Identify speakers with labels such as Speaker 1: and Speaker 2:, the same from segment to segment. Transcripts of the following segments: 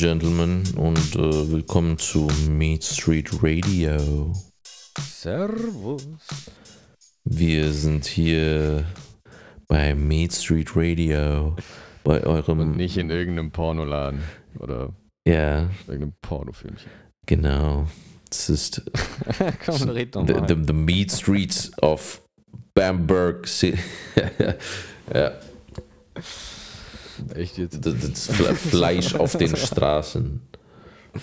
Speaker 1: Gentlemen, und äh, willkommen zu Meat Street Radio.
Speaker 2: Servus.
Speaker 1: Wir sind hier bei Meat Street Radio, bei eurem.
Speaker 2: Und nicht in irgendeinem Pornoladen oder
Speaker 1: Ja,
Speaker 2: irgendeinem Pornofilmchen.
Speaker 1: genau. Es ist
Speaker 2: Komm, red doch
Speaker 1: the,
Speaker 2: mal.
Speaker 1: the, the Meat Streets of Bamberg City. ja,
Speaker 2: Echt jetzt?
Speaker 1: das, das Fle- Fleisch auf den Straßen.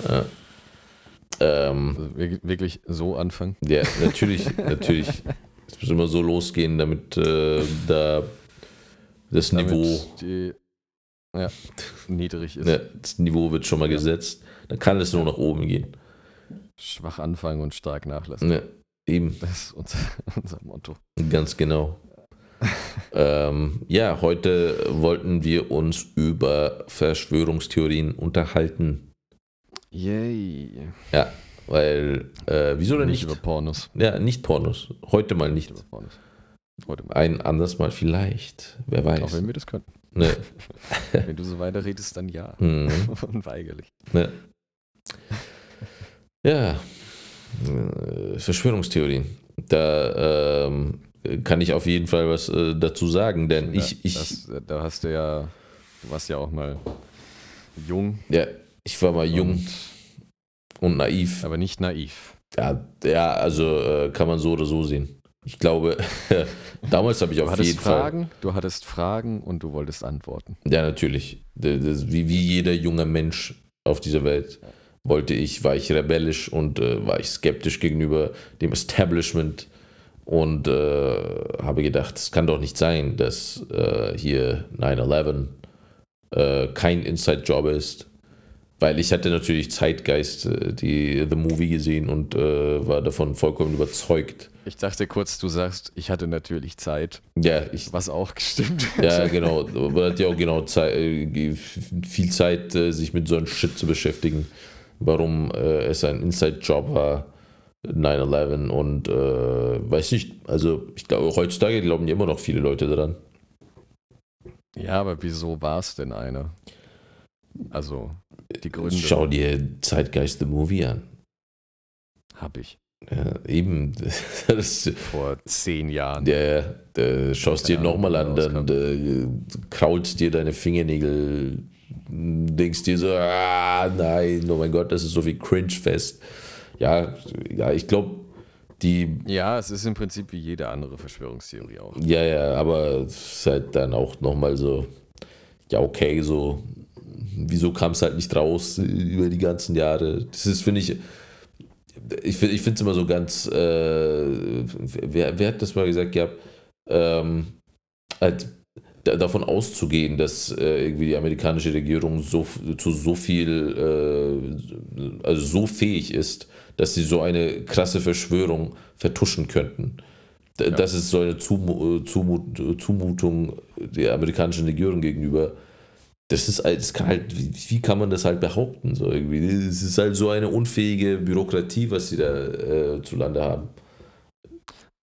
Speaker 1: Ja. Ähm,
Speaker 2: Also wir- wirklich so anfangen?
Speaker 1: Ja, natürlich, natürlich. Es muss immer so losgehen, damit äh, da das
Speaker 2: Damit
Speaker 1: Niveau,
Speaker 2: Die, ja, niedrig ist.
Speaker 1: ne, das Niveau wird schon mal gesetzt. Dann kann es nur nach oben gehen.
Speaker 2: Schwach anfangen und stark nachlassen.
Speaker 1: Ne, eben,
Speaker 2: Das ist unser, unser Motto.
Speaker 1: ganz genau. ähm, ja, heute wollten wir uns über Verschwörungstheorien unterhalten.
Speaker 2: Yay.
Speaker 1: Ja, weil, äh, wieso denn
Speaker 2: nicht
Speaker 1: nicht?
Speaker 2: über Pornos.
Speaker 1: Ja, nicht Pornos. Heute mal nicht.
Speaker 2: Nicht über Pornos. Heute mal.
Speaker 1: Ein anderes Mal vielleicht. Wer
Speaker 2: Auch
Speaker 1: weiß.
Speaker 2: wenn wir das können.
Speaker 1: Ne.
Speaker 2: Wenn du so weiter redest, dann ja.
Speaker 1: Mhm.
Speaker 2: Unweigerlich.
Speaker 1: Ne. Ja, äh, Verschwörungstheorien. Da ähm, kann ich auf jeden Fall was äh, dazu sagen, denn ich, ich,
Speaker 2: Das, da hast du ja, du warst ja auch mal jung,
Speaker 1: ja, ich war mal jung
Speaker 2: und,
Speaker 1: und naiv.
Speaker 2: aber nicht naiv.
Speaker 1: Ja, ja also äh, kann man so oder so sehen. Ich glaube, damals habe ich auf jeden Fall.
Speaker 2: Fragen, du hattest Fragen und du wolltest antworten.
Speaker 1: Ja, natürlich. Das, wie, wie jeder junge Mensch auf dieser Welt wollte ich, war ich rebellisch und äh, war ich skeptisch gegenüber dem Establishment und äh, habe gedacht, es kann doch nicht sein, dass äh, hier 9-11 äh, kein Inside-Job ist. Weil ich hatte natürlich Zeitgeist, äh, die The Movie gesehen und äh, war davon vollkommen überzeugt.
Speaker 2: Ich dachte kurz, du sagst, ich hatte natürlich Zeit,
Speaker 1: Ja, ich,
Speaker 2: was auch gestimmt
Speaker 1: Ja, genau. Man hat ja auch genau Zeit, äh, viel Zeit, sich mit so einem Shit zu beschäftigen. Warum es ein Inside-Job war, 9-11 und äh, weiß nicht, also ich glaube, heutzutage glauben ja immer noch viele Leute daran.
Speaker 2: Ja, aber wieso war es denn einer? Also, die Gründe
Speaker 1: Schau dir Zeitgeist the Movie an.
Speaker 2: habe ich
Speaker 1: Ja, eben, das,
Speaker 2: vor zehn Jahren.
Speaker 1: der, der schaust dir nochmal an, dann äh, kraulst dir deine Fingernägel, denkst dir so, ah, nein, oh mein Gott, das ist so wie Cringe-Fest. Ja, ja, ich glaube, die,
Speaker 2: Ja, es ist im Prinzip wie jede andere Verschwörungstheorie auch.
Speaker 1: ja, ja, aber es ist halt dann auch nochmal so, ja, okay, so, wieso kam es halt nicht raus über die ganzen Jahre? Das ist, finde ich, ich finde es immer so ganz, äh, wer, wer hat das mal gesagt gehabt, ähm, halt da, davon auszugehen, dass äh, irgendwie die amerikanische Regierung so zu so viel, äh, also so fähig ist, dass sie so eine krasse Verschwörung vertuschen könnten.
Speaker 2: Ja.
Speaker 1: Das ist so eine Zumu Zumut Zumutung der amerikanischen Regierung gegenüber. Das ist halt, das kann halt, wie, wie kann man das halt behaupten? So irgendwie? Es ist halt so eine unfähige Bürokratie, was sie da äh, zu Lande haben.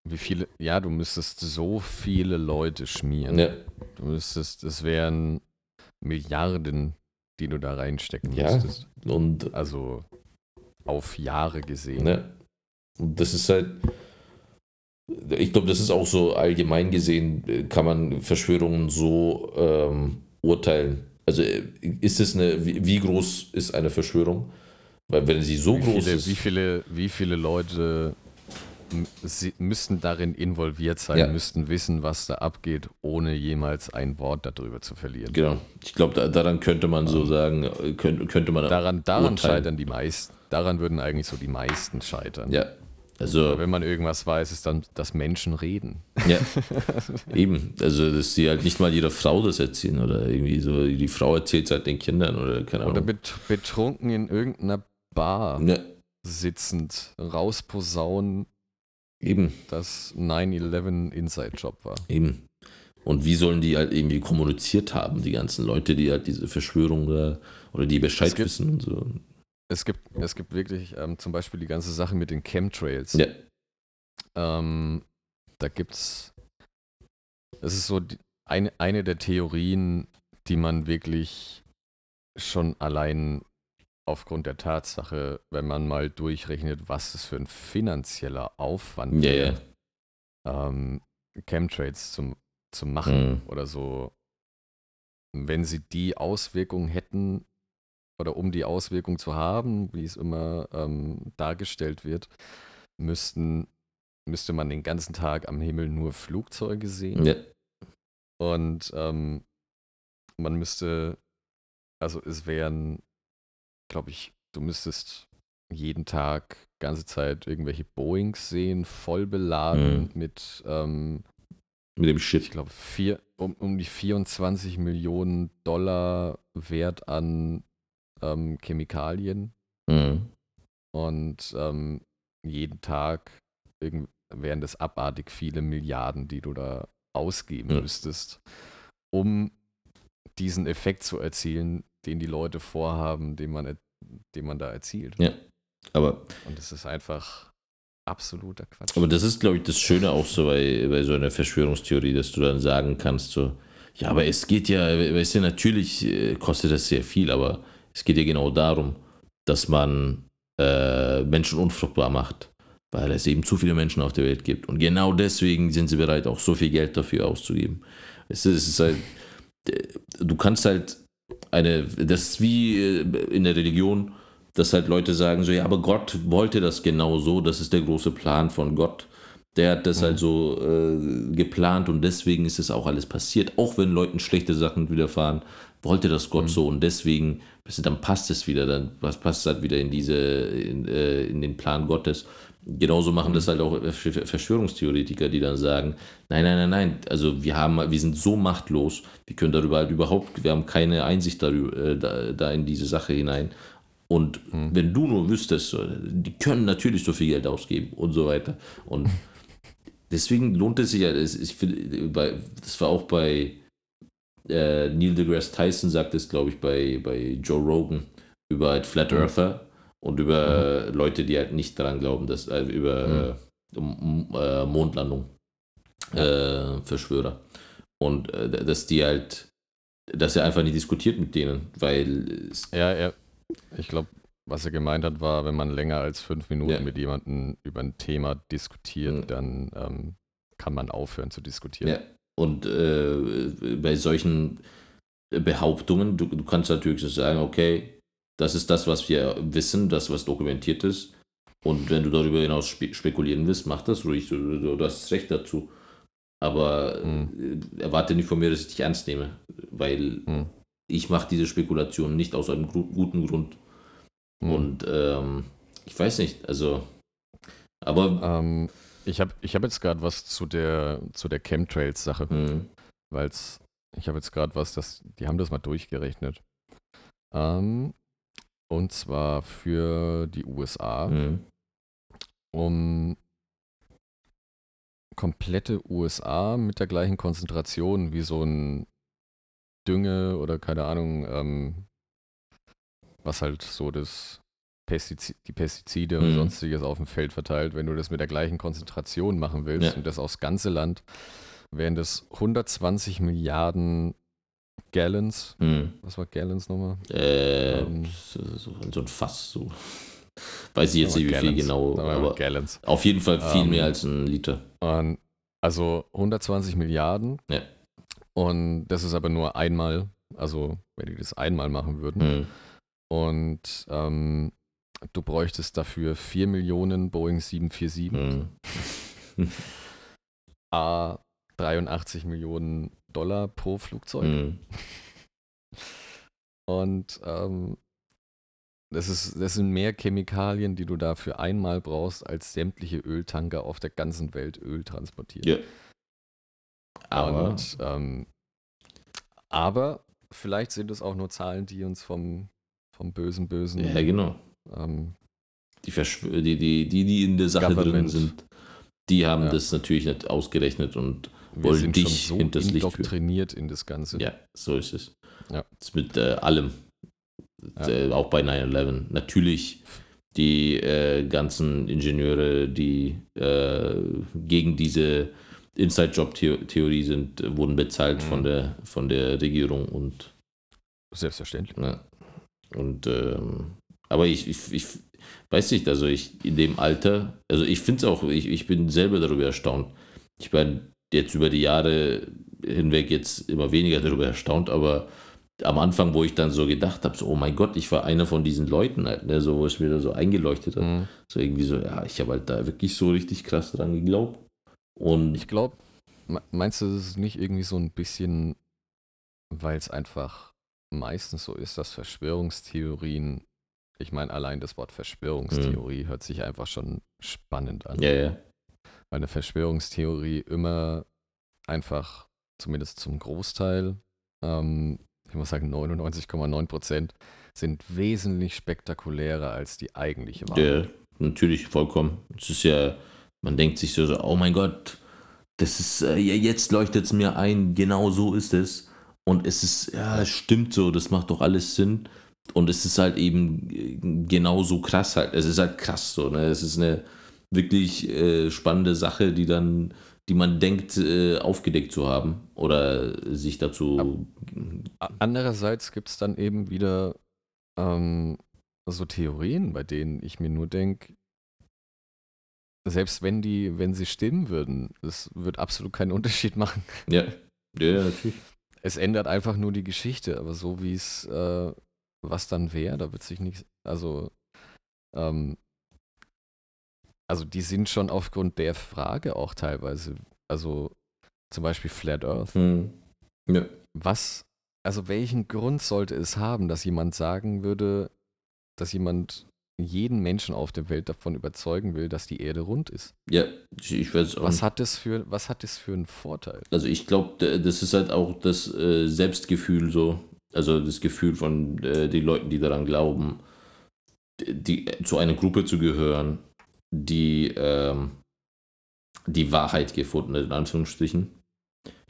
Speaker 2: Wie viele, ja, du müsstest so viele Leute schmieren.
Speaker 1: Ja,
Speaker 2: Du müsstest, es wären Milliarden, die du da reinstecken
Speaker 1: Ja.
Speaker 2: müsstest.
Speaker 1: und
Speaker 2: Also auf Jahre gesehen.
Speaker 1: Ne? Und das ist halt, ich glaube, das ist auch so allgemein gesehen, äh, kann man Verschwörungen so ähm, urteilen. Also äh, ist es eine, wie, wie groß ist eine Verschwörung? Weil wenn sie so
Speaker 2: wie,
Speaker 1: groß
Speaker 2: viele,
Speaker 1: ist,
Speaker 2: wie, viele, wie viele Leute müssten darin involviert sein,
Speaker 1: Ja.
Speaker 2: müssten wissen, was da abgeht, ohne jemals ein Wort darüber zu verlieren.
Speaker 1: genau, ich glaube, da, daran könnte man so sagen, äh, könnte, könnte man
Speaker 2: Daran, daran
Speaker 1: urteilen.
Speaker 2: scheitern die meisten. Daran würden eigentlich so die meisten scheitern.
Speaker 1: Ja, also
Speaker 2: Wenn man irgendwas weiß, ist dann, dass Menschen reden.
Speaker 1: Ja, eben. Also, dass die halt nicht mal ihrer Frau das erzählen oder irgendwie so, die Frau erzählt es halt den Kindern oder keine
Speaker 2: Oder
Speaker 1: Ahnung.
Speaker 2: bet betrunken in irgendeiner Bar
Speaker 1: Ja,
Speaker 2: sitzend rausposaunen,
Speaker 1: eben,
Speaker 2: dass 9-11 Inside-Job war.
Speaker 1: eben. Und wie sollen die halt irgendwie kommuniziert haben, die ganzen Leute, die halt diese Verschwörung da oder die Bescheid
Speaker 2: Es gibt-
Speaker 1: wissen und so.
Speaker 2: Es gibt, es gibt wirklich ähm, zum Beispiel die ganze Sache mit den Chemtrails.
Speaker 1: Ja,
Speaker 2: Ähm, da gibt's. Das ist so die, eine, eine der Theorien, die man wirklich schon allein aufgrund der Tatsache, wenn man mal durchrechnet, was es für ein finanzieller Aufwand wäre,
Speaker 1: ja.
Speaker 2: ähm, Chemtrails zum, zu machen
Speaker 1: Mhm.
Speaker 2: oder so, wenn sie die Auswirkungen hätten oder um die Auswirkung zu haben, wie es immer ähm, dargestellt wird, müssten, müsste man den ganzen Tag am Himmel nur Flugzeuge sehen
Speaker 1: ja.
Speaker 2: und ähm, man müsste, also es wären, glaube ich, du müsstest jeden Tag ganze Zeit irgendwelche Boeings sehen, voll beladen
Speaker 1: Mhm.
Speaker 2: mit ähm,
Speaker 1: Mit dem
Speaker 2: ich
Speaker 1: Shit.
Speaker 2: glaube, vier, um, um die 24 Millionen Dollar Wert an ähm, Chemikalien
Speaker 1: Mhm.
Speaker 2: und ähm, jeden Tag wären das abartig viele Milliarden, die du da ausgeben
Speaker 1: Ja.
Speaker 2: müsstest, um diesen Effekt zu erzielen, den die Leute vorhaben, den man, den man da erzielt.
Speaker 1: Ja. Aber
Speaker 2: Und das ist einfach absoluter Quatsch.
Speaker 1: Aber das ist, glaube ich, das Schöne auch so bei, bei so einer Verschwörungstheorie, dass du dann sagen kannst, so, ja, aber es geht ja, weißt du, natürlich äh, kostet das sehr viel, aber es geht ja genau darum, dass man äh, Menschen unfruchtbar macht, weil es eben zu viele Menschen auf der Welt gibt. Und genau deswegen sind sie bereit, auch so viel Geld dafür auszugeben. Es ist, es ist halt, äh, du kannst halt eine, das ist wie äh, in der Religion, dass halt Leute sagen so, ja, aber Gott wollte das genau so, das ist der große Plan von Gott. Der hat das
Speaker 2: Mhm.
Speaker 1: halt so äh, geplant und deswegen ist es auch alles passiert. Auch wenn Leuten schlechte Sachen widerfahren, wollte das Gott
Speaker 2: Mhm.
Speaker 1: so und deswegen, weißt du, dann passt es wieder, dann was passt halt wieder in diese, in, äh, in den Plan Gottes. Genauso machen
Speaker 2: Mhm.
Speaker 1: das halt auch Versch- Verschwörungstheoretiker, die dann sagen, nein, nein, nein, nein, also wir haben, wir sind so machtlos, wir können darüber halt überhaupt, wir haben keine Einsicht darüber, äh, da, da in diese Sache hinein. Und
Speaker 2: Mhm.
Speaker 1: wenn du nur wüsstest, die können natürlich so viel Geld ausgeben und so weiter. Und deswegen lohnt es sich ja, das war auch bei äh, Neil deGrasse Tyson, sagt es, glaube ich, bei, bei Joe Rogan über halt Flat
Speaker 2: Mhm.
Speaker 1: Earther und über äh, Leute, die halt nicht daran glauben, dass äh, über äh, um, um, äh, Mondlandung äh, Verschwörer. Und äh, dass die halt, dass er einfach nicht diskutiert mit denen, weil es,
Speaker 2: Ja, er, ich glaube, was er gemeint hat, war, wenn man länger als fünf Minuten
Speaker 1: Ja.
Speaker 2: mit jemandem über ein Thema diskutiert,
Speaker 1: Mhm.
Speaker 2: dann ähm, kann man aufhören zu diskutieren.
Speaker 1: Ja. Und äh, bei solchen Behauptungen, du, du kannst natürlich so sagen, okay, das ist das, was wir wissen, das, was dokumentiert ist. Und wenn du darüber hinaus spe spekulieren willst, mach das ruhig, du, du, du hast Recht dazu. Aber äh, erwarte nicht von mir, dass ich dich ernst nehme, weil
Speaker 2: Mhm.
Speaker 1: ich mache diese Spekulation nicht aus einem guten Grund.
Speaker 2: Mhm.
Speaker 1: Und ähm, ich weiß nicht, also, aber
Speaker 2: Ähm, ich habe ich hab jetzt gerade was zu der, zu der Chemtrails-Sache,
Speaker 1: mh,
Speaker 2: weil ich habe jetzt gerade was, das, die haben das mal durchgerechnet. Ähm, und zwar für die USA,
Speaker 1: mh,
Speaker 2: um komplette USA mit der gleichen Konzentration wie so ein Dünge oder keine Ahnung, ähm, was halt so das Pestizi die Pestizide und
Speaker 1: Mhm.
Speaker 2: sonstiges auf dem Feld verteilt, wenn du das mit der gleichen Konzentration machen willst
Speaker 1: Ja.
Speaker 2: und das aufs ganze Land, wären das 120 Milliarden Gallons.
Speaker 1: mh.
Speaker 2: Was war Gallons nochmal?
Speaker 1: Äh,
Speaker 2: Ähm.
Speaker 1: so, ein Fass, so. Weiß ich jetzt nicht, wie viel
Speaker 2: Gallons.
Speaker 1: genau,
Speaker 2: wir mal
Speaker 1: aber
Speaker 2: Gallons.
Speaker 1: auf jeden Fall viel
Speaker 2: Ähm,
Speaker 1: mehr als ein Liter.
Speaker 2: Und also 120 Milliarden.
Speaker 1: Ja.
Speaker 2: Und das ist aber nur einmal, also wenn die das einmal machen würden.
Speaker 1: Hm.
Speaker 2: Und ähm, du bräuchtest dafür 4 Millionen Boeing 747,
Speaker 1: Hm.
Speaker 2: A 83 Millionen Dollar pro Flugzeug.
Speaker 1: Hm.
Speaker 2: Und ähm, das, ist, das sind mehr Chemikalien, die du dafür einmal brauchst, als sämtliche Öltanker auf der ganzen Welt Öl transportieren.
Speaker 1: Ja. Aber
Speaker 2: Und, ähm, aber vielleicht sind es auch nur Zahlen, die uns vom, vom bösen, bösen
Speaker 1: ja, genau.
Speaker 2: Ähm,
Speaker 1: Die, Verschw die, die, die, die in der Sache drin
Speaker 2: Government.
Speaker 1: sind, die haben
Speaker 2: Ja.
Speaker 1: das natürlich nicht ausgerechnet und
Speaker 2: wir
Speaker 1: Wollen
Speaker 2: sind
Speaker 1: dich
Speaker 2: schon so
Speaker 1: hinters Licht führen.
Speaker 2: indoktriniert in das Ganze.
Speaker 1: ja, so ist es.
Speaker 2: Ja.
Speaker 1: Das ist mit äh, allem.
Speaker 2: Ja.
Speaker 1: Äh, auch bei 9-11. Natürlich die äh, ganzen Ingenieure, die äh, gegen diese Inside-Job-Theorie sind, wurden bezahlt
Speaker 2: Mhm.
Speaker 1: von, der, von der Regierung und
Speaker 2: Selbstverständlich.
Speaker 1: ja, Und ähm, aber ich, ich, ich weiß nicht, also ich in dem Alter, also ich finde es auch, ich, ich bin selber darüber erstaunt. Ich bin jetzt über die Jahre hinweg jetzt immer weniger darüber erstaunt, aber am Anfang, wo ich dann so gedacht habe, so, oh mein Gott, ich war einer von diesen Leuten halt, ne, so, wo es mir da so eingeleuchtet hat. Mhm. So irgendwie so, ja, ich habe halt da wirklich so richtig krass dran geglaubt. Und
Speaker 2: ich glaube, meinst du, das ist nicht irgendwie so ein bisschen, weil es einfach meistens so ist, dass Verschwörungstheorien, ich meine, allein das Wort Verschwörungstheorie mhm. hört sich einfach schon spannend an.
Speaker 1: Ja, ja.
Speaker 2: Weil eine Verschwörungstheorie immer einfach, zumindest zum Großteil, ähm, ich muss sagen 99,9 Prozent, sind wesentlich spektakulärer als die eigentliche
Speaker 1: Wahrheit. Ja, natürlich, vollkommen. Es ist ja, man denkt sich so, oh mein Gott, das ist, äh, jetzt leuchtet es mir ein, genau so ist es. Und es ist, ja, es stimmt so, das macht doch alles Sinn. Und es ist halt eben äh, genauso krass halt. Es ist halt krass so, ne? Es ist eine wirklich äh, spannende Sache, die dann die man denkt, äh, aufgedeckt zu haben oder sich dazu.
Speaker 2: Andererseits gibt es dann eben wieder ähm, so Theorien, bei denen ich mir nur denke, selbst wenn die, wenn sie stimmen würden, es wird absolut keinen Unterschied machen.
Speaker 1: Ja, ja, natürlich.
Speaker 2: Es ändert einfach nur die Geschichte, aber so wie es, äh, was dann wäre, da wird sich nichts, also ähm, also die sind schon aufgrund der Frage auch teilweise, also zum Beispiel Flat Earth.
Speaker 1: Hm. Ja.
Speaker 2: Was, also welchen Grund sollte es haben, dass jemand sagen würde, dass jemand jeden Menschen auf der Welt davon überzeugen will, dass die Erde rund ist?
Speaker 1: Ja, ich weiß auch.
Speaker 2: Was hat das für, was hat das für einen Vorteil?
Speaker 1: Also ich glaube, das ist halt auch das äh, Selbstgefühl so, also das Gefühl von äh, den Leuten, die daran glauben, die, zu einer Gruppe zu gehören die ähm, die Wahrheit gefunden hat, in Anführungsstrichen.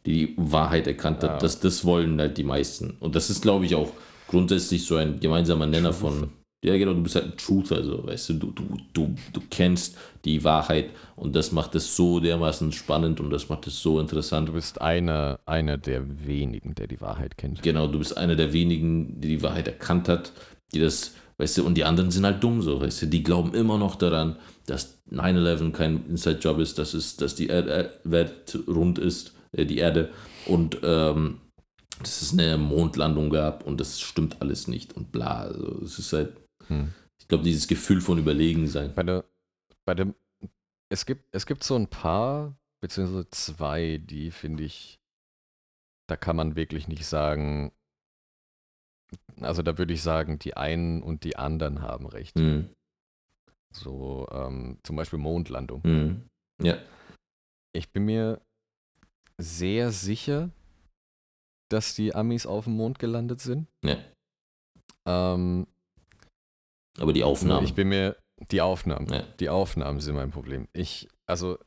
Speaker 1: Die die Wahrheit erkannt hat. Ja. Das, das wollen halt die meisten. Und das ist, glaube ich, auch grundsätzlich so ein gemeinsamer Nenner von. Ja, genau, du bist halt ein Truth, also, weißt du, du, du, du, du kennst die Wahrheit und das macht es so dermaßen spannend und das macht es so interessant.
Speaker 2: Du bist einer, einer der wenigen, der die Wahrheit kennt.
Speaker 1: Genau, du bist einer der wenigen, die die Wahrheit erkannt hat, die das, weißt du, und die anderen sind halt dumm so, weißt du, die glauben immer noch daran, dass 9-11 kein Inside-Job ist, dass, es, dass die Welt rund ist, äh, die Erde, und ähm, dass es eine Mondlandung gab und das stimmt alles nicht und bla. Also es ist halt, hm. ich glaube, dieses Gefühl von Überlegen sein.
Speaker 2: Bei der, bei dem, es gibt, es gibt so ein paar, beziehungsweise zwei, die finde ich, da kann man wirklich nicht sagen, also da würde ich sagen, die einen und die anderen haben recht.
Speaker 1: Mhm.
Speaker 2: So ähm, zum Beispiel Mondlandung.
Speaker 1: Mhm. Ja.
Speaker 2: Ich bin mir sehr sicher, dass die Amis auf dem Mond gelandet sind.
Speaker 1: Ja.
Speaker 2: Ähm,
Speaker 1: Aber die Aufnahmen.
Speaker 2: Ich bin mir, die Aufnahmen, ja. die Aufnahmen sind mein Problem. Ich, also,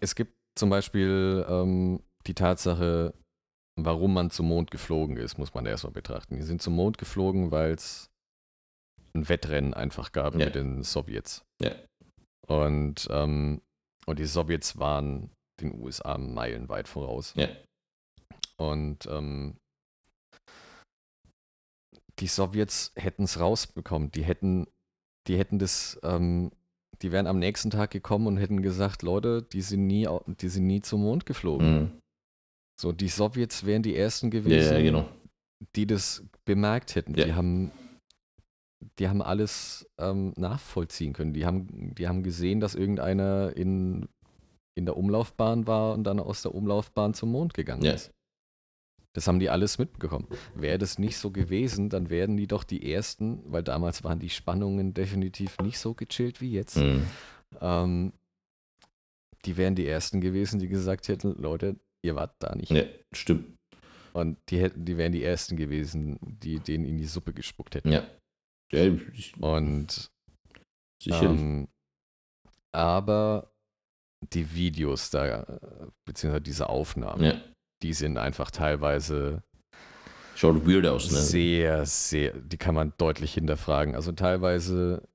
Speaker 2: es gibt zum Beispiel ähm, die Tatsache, warum man zum Mond geflogen ist, muss man erstmal betrachten. Die sind zum Mond geflogen, weil es ein Wettrennen einfach gab ja. mit den Sowjets.
Speaker 1: Ja.
Speaker 2: Und, ähm, und die Sowjets waren den USA meilenweit voraus.
Speaker 1: Ja.
Speaker 2: Und ähm, die Sowjets hätten es rausbekommen. Die hätten, die hätten das, ähm, die wären am nächsten Tag gekommen und hätten gesagt, Leute, die sind nie, die sind nie zum Mond geflogen. Mhm. So, die Sowjets wären die ersten gewesen,
Speaker 1: ja, ja, genau.
Speaker 2: die das bemerkt hätten. Ja. Die haben die haben alles ähm, nachvollziehen können. Die haben, die haben gesehen, dass irgendeiner in, in der Umlaufbahn war und dann aus der Umlaufbahn zum Mond gegangen ist. Das haben die alles mitbekommen. Wäre das nicht so gewesen, dann wären die doch die Ersten, weil damals waren die Spannungen definitiv nicht so gechillt wie jetzt.
Speaker 1: Mhm.
Speaker 2: Ähm, die wären die Ersten gewesen, die gesagt hätten, Leute, ihr wart da nicht.
Speaker 1: Ja, stimmt.
Speaker 2: Und die, hätten, die wären die Ersten gewesen, die denen in die Suppe gespuckt hätten.
Speaker 1: Ja, ja, ich,
Speaker 2: und
Speaker 1: sicherlich. Ähm,
Speaker 2: aber die Videos da, beziehungsweise diese Aufnahmen,
Speaker 1: ja.
Speaker 2: Die sind einfach teilweise
Speaker 1: Schaut weird aus, ne?
Speaker 2: Sehr, sehr, die kann man deutlich hinterfragen. Also teilweise,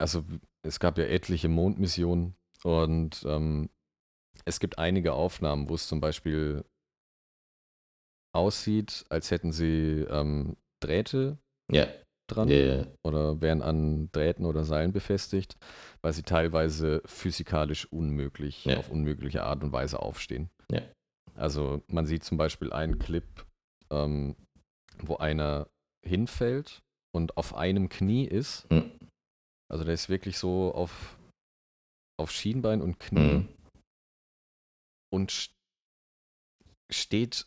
Speaker 2: also es gab ja etliche Mondmissionen und ähm, es gibt einige Aufnahmen, wo es zum Beispiel aussieht, als hätten sie ähm, Drähte
Speaker 1: ja
Speaker 2: dran
Speaker 1: ja.
Speaker 2: oder werden an Drähten oder Seilen befestigt, weil sie teilweise physikalisch unmöglich,
Speaker 1: Ja.
Speaker 2: auf unmögliche Art und Weise aufstehen.
Speaker 1: Ja.
Speaker 2: Also man sieht zum Beispiel einen Clip, ähm, wo einer hinfällt und auf einem Knie ist.
Speaker 1: Mhm.
Speaker 2: Also der ist wirklich so auf, auf Schienbein und Knie
Speaker 1: Mhm.
Speaker 2: und st- steht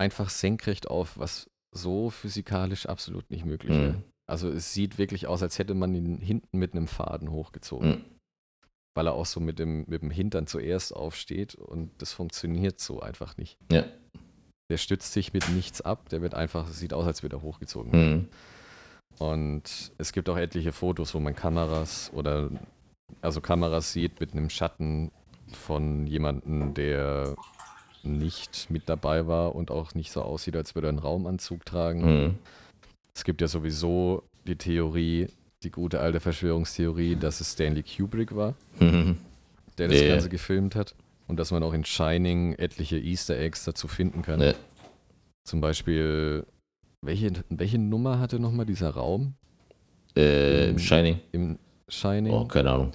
Speaker 2: einfach senkrecht auf, was so physikalisch absolut nicht möglich wäre.
Speaker 1: Mhm.
Speaker 2: Also es sieht wirklich aus, als hätte man ihn hinten mit einem Faden hochgezogen,
Speaker 1: Mhm.
Speaker 2: Weil er auch so mit dem, mit dem Hintern zuerst aufsteht und das funktioniert so einfach nicht.
Speaker 1: Ja.
Speaker 2: Der stützt sich mit nichts ab, der wird einfach, sieht aus, als würde er hochgezogen.
Speaker 1: Mhm.
Speaker 2: Und es gibt auch etliche Fotos, wo man Kameras oder also Kameras sieht mit einem Schatten von jemandem, der nicht mit dabei war und auch nicht so aussieht, als würde er einen Raumanzug tragen.
Speaker 1: Mhm.
Speaker 2: Es gibt ja sowieso die Theorie, die gute alte Verschwörungstheorie, dass es Stanley Kubrick war,
Speaker 1: Mhm.
Speaker 2: der das
Speaker 1: ja.
Speaker 2: Ganze gefilmt hat und dass man auch in Shining etliche Easter Eggs dazu finden kann.
Speaker 1: Ja.
Speaker 2: Zum Beispiel, welche, welche Nummer hatte nochmal dieser Raum
Speaker 1: Äh,
Speaker 2: Mhm.
Speaker 1: Shining.
Speaker 2: im Shining,
Speaker 1: Oh, keine Ahnung.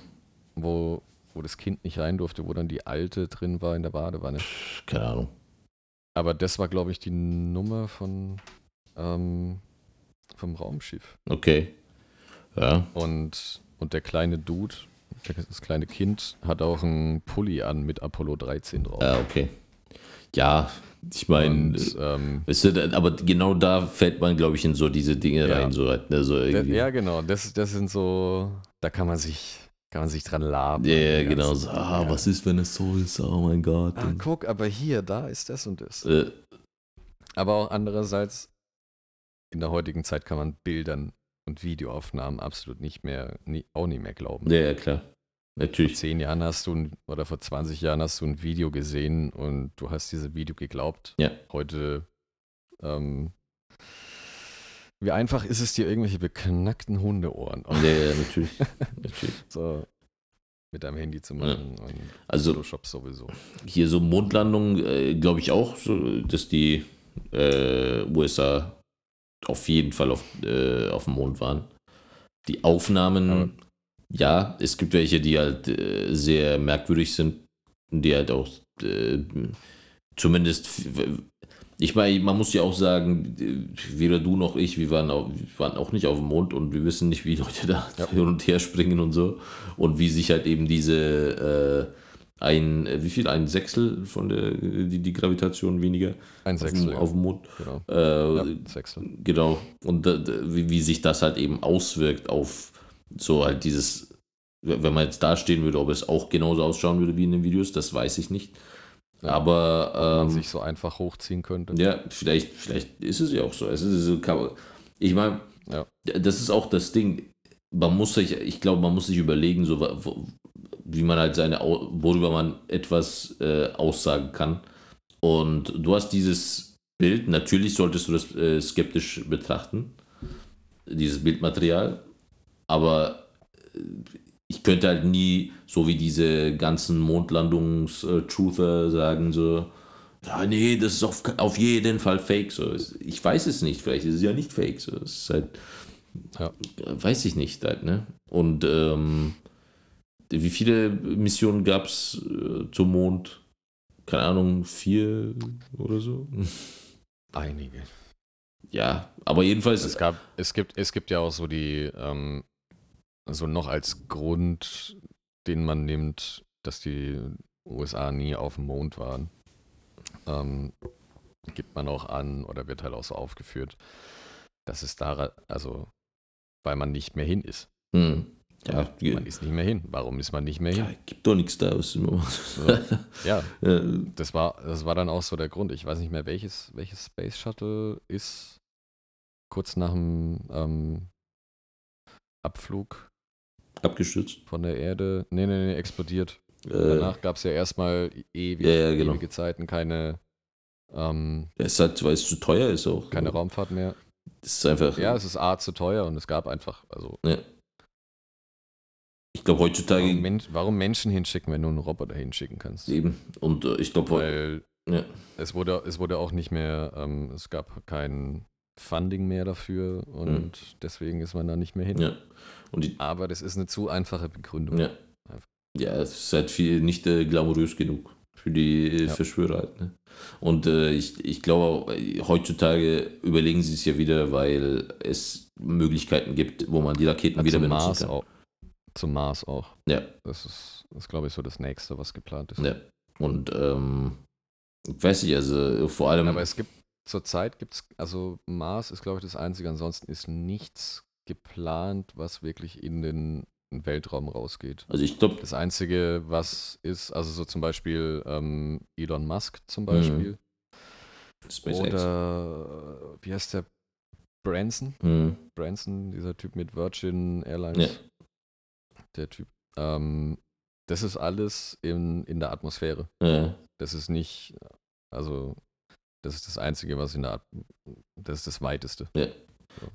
Speaker 2: wo, wo das Kind nicht rein durfte, wo dann die alte drin war in der Badewanne?
Speaker 1: Keine Ahnung.
Speaker 2: Aber das war, glaube ich, die Nummer von ähm, vom Raumschiff.
Speaker 1: Okay. Ja.
Speaker 2: Und, und der kleine Dude, das kleine Kind, hat auch einen Pulli an mit Apollo 13 drauf.
Speaker 1: Ja, okay. Ja, ich meine,
Speaker 2: Und, ähm,
Speaker 1: weißt du, aber genau da fällt man, glaube ich, in so diese Dinge
Speaker 2: Ja.
Speaker 1: rein. So, halt, ne, so
Speaker 2: ja, genau, das, das sind so, da kann man sich, kann man sich dran laben.
Speaker 1: Ja, ja, genau. So, ah,
Speaker 2: ja.
Speaker 1: was ist, wenn es so ist? Oh mein Gott.
Speaker 2: Ah, guck, aber hier, da ist das und das.
Speaker 1: äh,
Speaker 2: Aber auch andererseits, in der heutigen Zeit kann man Bildern und Videoaufnahmen absolut nicht mehr, nie, auch nicht mehr glauben.
Speaker 1: ja, ja, klar.
Speaker 2: Vor
Speaker 1: Natürlich.
Speaker 2: zehn Jahren hast du ein, oder vor 20 Jahren hast du ein Video gesehen und du hast diesem Video geglaubt.
Speaker 1: Ja.
Speaker 2: Heute, ähm, wie einfach ist es dir, irgendwelche beknackten Hundeohren
Speaker 1: Ja, ja, natürlich. natürlich.
Speaker 2: so mit deinem Handy zu machen und
Speaker 1: Also
Speaker 2: Photoshop sowieso.
Speaker 1: hier so Mondlandung, äh, glaube ich auch, so, dass die äh, USA auf jeden Fall auf, äh, auf dem Mond waren. Die Aufnahmen,
Speaker 2: Aber-
Speaker 1: ja, es gibt welche, die halt äh, sehr merkwürdig sind, die halt auch äh, zumindest, ich meine, man muss ja auch sagen, weder du noch ich, wir waren, auch, wir waren auch nicht auf dem Mond und wir wissen nicht, wie Leute da
Speaker 2: Ja.
Speaker 1: hin und her springen und so und wie sich halt eben diese äh, ein, äh, wie viel, ein Sechstel von der, die, die Gravitation weniger
Speaker 2: Ein Sechstel.
Speaker 1: auf dem Mond.
Speaker 2: genau.
Speaker 1: Äh,
Speaker 2: Ja, Sechstel.
Speaker 1: Genau. Und wie, wie sich das halt eben auswirkt auf so halt dieses, wenn man jetzt da stehen würde, ob es auch genauso ausschauen würde wie in den Videos, das weiß ich nicht.
Speaker 2: Ja.
Speaker 1: Aber
Speaker 2: man
Speaker 1: ähm,
Speaker 2: sich so einfach hochziehen könnte.
Speaker 1: ja, vielleicht, vielleicht ist es ja auch so. Es ist so, man- ich meine,
Speaker 2: Ja.
Speaker 1: das ist auch das Ding. Man muss sich, ich glaube, man muss sich überlegen, so wie man halt seine, worüber man etwas äh, aussagen kann. Und du hast dieses Bild, natürlich solltest du das äh, skeptisch betrachten, dieses Bildmaterial, aber äh, ich könnte halt nie, so wie diese ganzen Mondlandungs-Truther sagen, so, ja, nee, das ist auf, auf jeden Fall fake. So. Ich weiß es nicht, vielleicht ist es ja nicht fake. So. Es ist halt,
Speaker 2: Ja.
Speaker 1: weiß ich nicht halt, ne? Und ähm, wie viele Missionen gab es äh, zum Mond? Keine Ahnung, vier oder so?
Speaker 2: Einige.
Speaker 1: Ja, aber jedenfalls,
Speaker 2: Es, gab, es, gibt, es gibt ja auch so die, ähm, so noch als Grund, den man nimmt, dass die USA nie auf dem Mond waren, ähm, gibt man auch an oder wird halt auch so aufgeführt, dass es da, also, weil man nicht mehr hin ist.
Speaker 1: hm, ja,
Speaker 2: Man ist nicht mehr hin. Warum ist man nicht mehr
Speaker 1: ja,
Speaker 2: hin?
Speaker 1: gibt doch nichts da. Was immer.
Speaker 2: Ja,
Speaker 1: ja,
Speaker 2: das war, das war dann auch so der Grund. Ich weiß nicht mehr, welches, welches Space Shuttle ist kurz nach dem ähm, Abflug
Speaker 1: abgestürzt.
Speaker 2: von der Erde, nee, nee, nee, explodiert.
Speaker 1: Äh,
Speaker 2: Danach gab es ja erstmal ewig,
Speaker 1: Ja, ja, genau.
Speaker 2: ewige Zeiten keine, ähm,
Speaker 1: ja, ist halt, weil es zu teuer ist auch.
Speaker 2: keine Raumfahrt mehr.
Speaker 1: Das ist einfach.
Speaker 2: Ja, es ist A zu teuer und es gab einfach, also
Speaker 1: Ich glaube heutzutage
Speaker 2: warum, Men warum Menschen hinschicken, wenn du einen Roboter hinschicken kannst?
Speaker 1: eben. Und äh, ich glaube,
Speaker 2: Weil
Speaker 1: ja.
Speaker 2: es wurde, es wurde auch nicht mehr, ähm, es gab keinen Funding mehr dafür und
Speaker 1: Mhm.
Speaker 2: deswegen ist man da nicht mehr hin.
Speaker 1: Ja. Und die,
Speaker 2: Aber das ist eine zu einfache Begründung.
Speaker 1: ja. Ja, es ist halt viel nicht äh, glamourös genug für die äh,
Speaker 2: Ja.
Speaker 1: Verschwörer halt. Ne? Und äh, ich, ich glaube, heutzutage überlegen sie es ja wieder, weil es Möglichkeiten gibt, wo man die Raketen
Speaker 2: Ja,
Speaker 1: wieder benutzen
Speaker 2: Mars
Speaker 1: kann.
Speaker 2: auch. Zum Mars auch.
Speaker 1: Ja.
Speaker 2: Das ist, das glaube ich, so das nächste, was geplant ist.
Speaker 1: Ja. Und ähm, ich weiß nicht, also vor allem.
Speaker 2: Aber es gibt zurzeit gibt es, also Mars ist, glaube ich, das Einzige, ansonsten ist nichts geplant, was wirklich in den Weltraum rausgeht.
Speaker 1: also ich glaube,
Speaker 2: Das Einzige, was ist, also so zum Beispiel ähm, Elon Musk zum
Speaker 1: Mhm.
Speaker 2: Beispiel.
Speaker 1: SpaceX.
Speaker 2: Oder wie heißt der? Branson?
Speaker 1: Hm.
Speaker 2: Branson, dieser Typ mit Virgin Airlines.
Speaker 1: Ja.
Speaker 2: Der Typ. Ähm, das ist alles in, in der Atmosphäre.
Speaker 1: Ja.
Speaker 2: Das ist nicht, also das ist das Einzige, was in der At das ist das weiteste.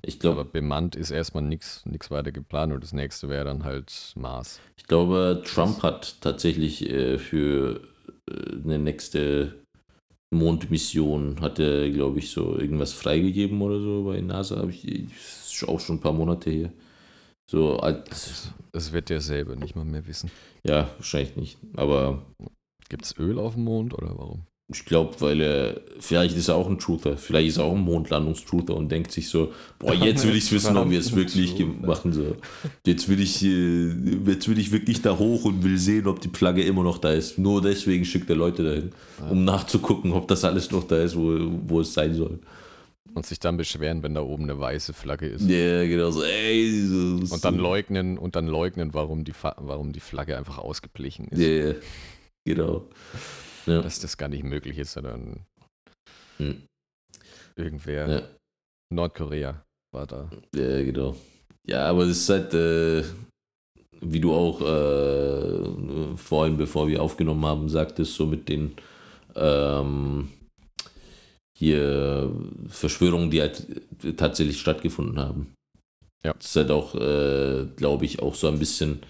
Speaker 1: Ich
Speaker 2: Aber
Speaker 1: glaube,
Speaker 2: bemannt ist erstmal nichts weiter geplant und das nächste wäre dann halt Mars.
Speaker 1: ich glaube, Trump hat tatsächlich äh, für äh, eine nächste Mondmission hatte, glaube ich, so irgendwas freigegeben oder so bei NASA. Habe ich ist auch schon ein paar Monate her. So als,
Speaker 2: Es wird der selber nicht mal mehr wissen.
Speaker 1: ja, wahrscheinlich nicht. Aber
Speaker 2: Gibt es Öl auf dem Mond oder warum?
Speaker 1: ich glaube, weil er, vielleicht ist er auch ein Truther. Vielleicht ist er auch ein Mondlandungstruther und denkt sich so, boah, jetzt will ich wissen, ob wir es wirklich machen. So. Jetzt will ich, äh, jetzt will ich wirklich da hoch und will sehen, ob die Flagge immer noch da ist. Nur deswegen schickt er Leute dahin, um nachzugucken, ob das alles noch da ist, wo, wo es sein soll.
Speaker 2: Und sich dann beschweren, wenn da oben eine weiße Flagge ist.
Speaker 1: Ja, genau so, ey. So,
Speaker 2: Und dann leugnen und dann leugnen, warum die, Fa warum die Flagge einfach ausgeblichen ist.
Speaker 1: Ja, genau. Ja.
Speaker 2: Dass das gar nicht möglich ist, sondern
Speaker 1: Hm.
Speaker 2: irgendwer.
Speaker 1: Ja.
Speaker 2: Nordkorea war da.
Speaker 1: Ja, genau. Ja, aber es ist halt, äh, wie du auch äh, vorhin, bevor wir aufgenommen haben, sagtest, so mit den ähm, hier Verschwörungen, die halt tatsächlich stattgefunden haben.
Speaker 2: Ja.
Speaker 1: Das ist halt auch, äh, glaube ich, auch so ein bisschen,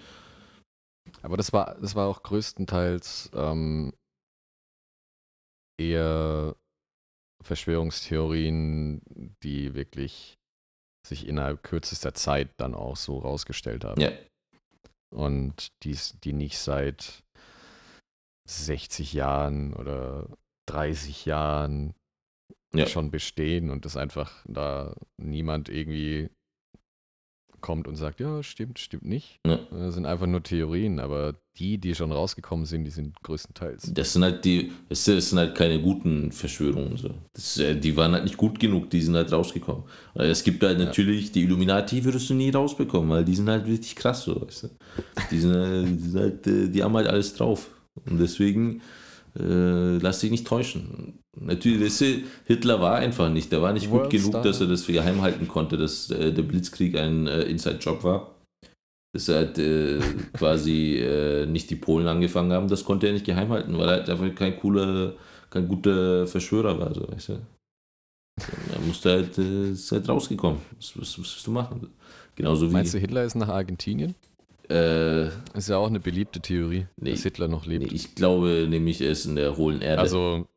Speaker 2: Aber das war, das war auch größtenteils ähm, eher Verschwörungstheorien, die wirklich sich innerhalb kürzester Zeit dann auch so rausgestellt haben.
Speaker 1: ja,
Speaker 2: Und dies, die nicht seit 60 Jahren oder 30 Jahren
Speaker 1: Ja.
Speaker 2: schon bestehen und das einfach da niemand irgendwie kommt und sagt, ja, stimmt, stimmt nicht.
Speaker 1: Ja.
Speaker 2: Das sind einfach nur Theorien, aber die, die schon rausgekommen sind, die sind größtenteils.
Speaker 1: das sind halt die, es das sind halt keine guten Verschwörungen. So. Das, äh, die waren halt nicht gut genug, die sind halt rausgekommen. Weil Es gibt halt
Speaker 2: Ja.
Speaker 1: natürlich, die Illuminati würdest du nie rausbekommen, weil die sind halt richtig krass so, weißt du. Die sind, äh, die, sind halt, äh, die haben halt alles drauf. Und deswegen äh, lass dich nicht täuschen. Natürlich, weißt du, Hitler war einfach nicht, der war nicht gut genug,
Speaker 2: Worldstar.
Speaker 1: dass er das geheim halten konnte, dass äh, der Blitzkrieg ein äh, Inside-Job war. Dass er halt äh, quasi äh, nicht die Polen angefangen haben, das konnte er nicht geheim halten, weil er halt einfach kein cooler, kein guter Verschwörer war, so, weißt du. Er musste halt, äh, ist halt rausgekommen. Was, was, was willst du machen? Genauso wie.
Speaker 2: Meinst du, Hitler ist nach Argentinien?
Speaker 1: Äh,
Speaker 2: Ist ja auch eine beliebte Theorie,
Speaker 1: Nee.
Speaker 2: dass Hitler noch lebt.
Speaker 1: nee, ich glaube nämlich, er ist in der hohlen Erde.
Speaker 2: Also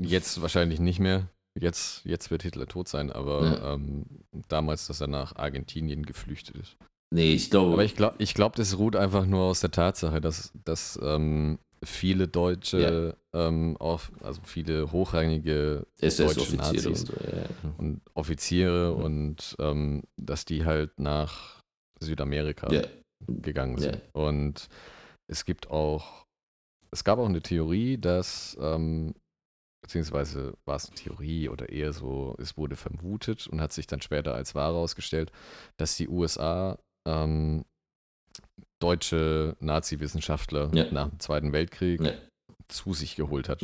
Speaker 2: jetzt wahrscheinlich nicht mehr. Jetzt, jetzt wird Hitler tot sein, aber
Speaker 1: Ja.
Speaker 2: ähm, damals, dass er nach Argentinien geflüchtet ist.
Speaker 1: nee, ich glaube.
Speaker 2: Aber ich glaube, ich glaub, das ruht einfach nur aus der Tatsache, dass, dass ähm, viele Deutsche, ähm, auf, also viele hochrangige deutsche
Speaker 1: SS-Offiziere und
Speaker 2: Nazis
Speaker 1: so. Ja.
Speaker 2: und Offiziere und ähm, dass die halt nach Südamerika
Speaker 1: Ja.
Speaker 2: gegangen sind. Und es gibt auch, es gab auch eine Theorie, dass, ähm, beziehungsweise war es eine Theorie oder eher so, es wurde vermutet und hat sich dann später als wahr herausgestellt, dass die USA ähm, deutsche Nazi-Wissenschaftler
Speaker 1: Ja.
Speaker 2: nach dem Zweiten Weltkrieg zu sich geholt hat.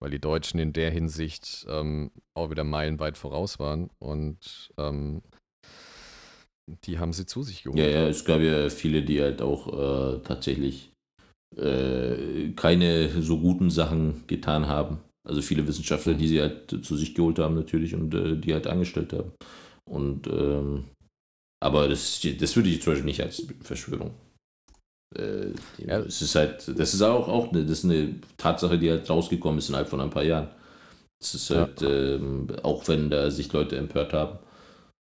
Speaker 2: Weil die Deutschen in der Hinsicht ähm, auch wieder meilenweit voraus waren und ähm, die haben sie zu sich geholt.
Speaker 1: Ja, ja, es gab ja viele, die halt auch äh, tatsächlich äh, keine so guten Sachen getan haben. Also viele Wissenschaftler, die sie halt zu sich geholt haben natürlich und äh, die halt angestellt haben. Und ähm, aber das, das würde ich zum Beispiel nicht als Verschwörung. Äh,
Speaker 2: Ja.
Speaker 1: Es ist halt, das ist auch, auch eine, das ist eine Tatsache, die halt rausgekommen ist innerhalb von ein paar Jahren. Es ist halt, ja. ähm, auch wenn da sich Leute empört haben,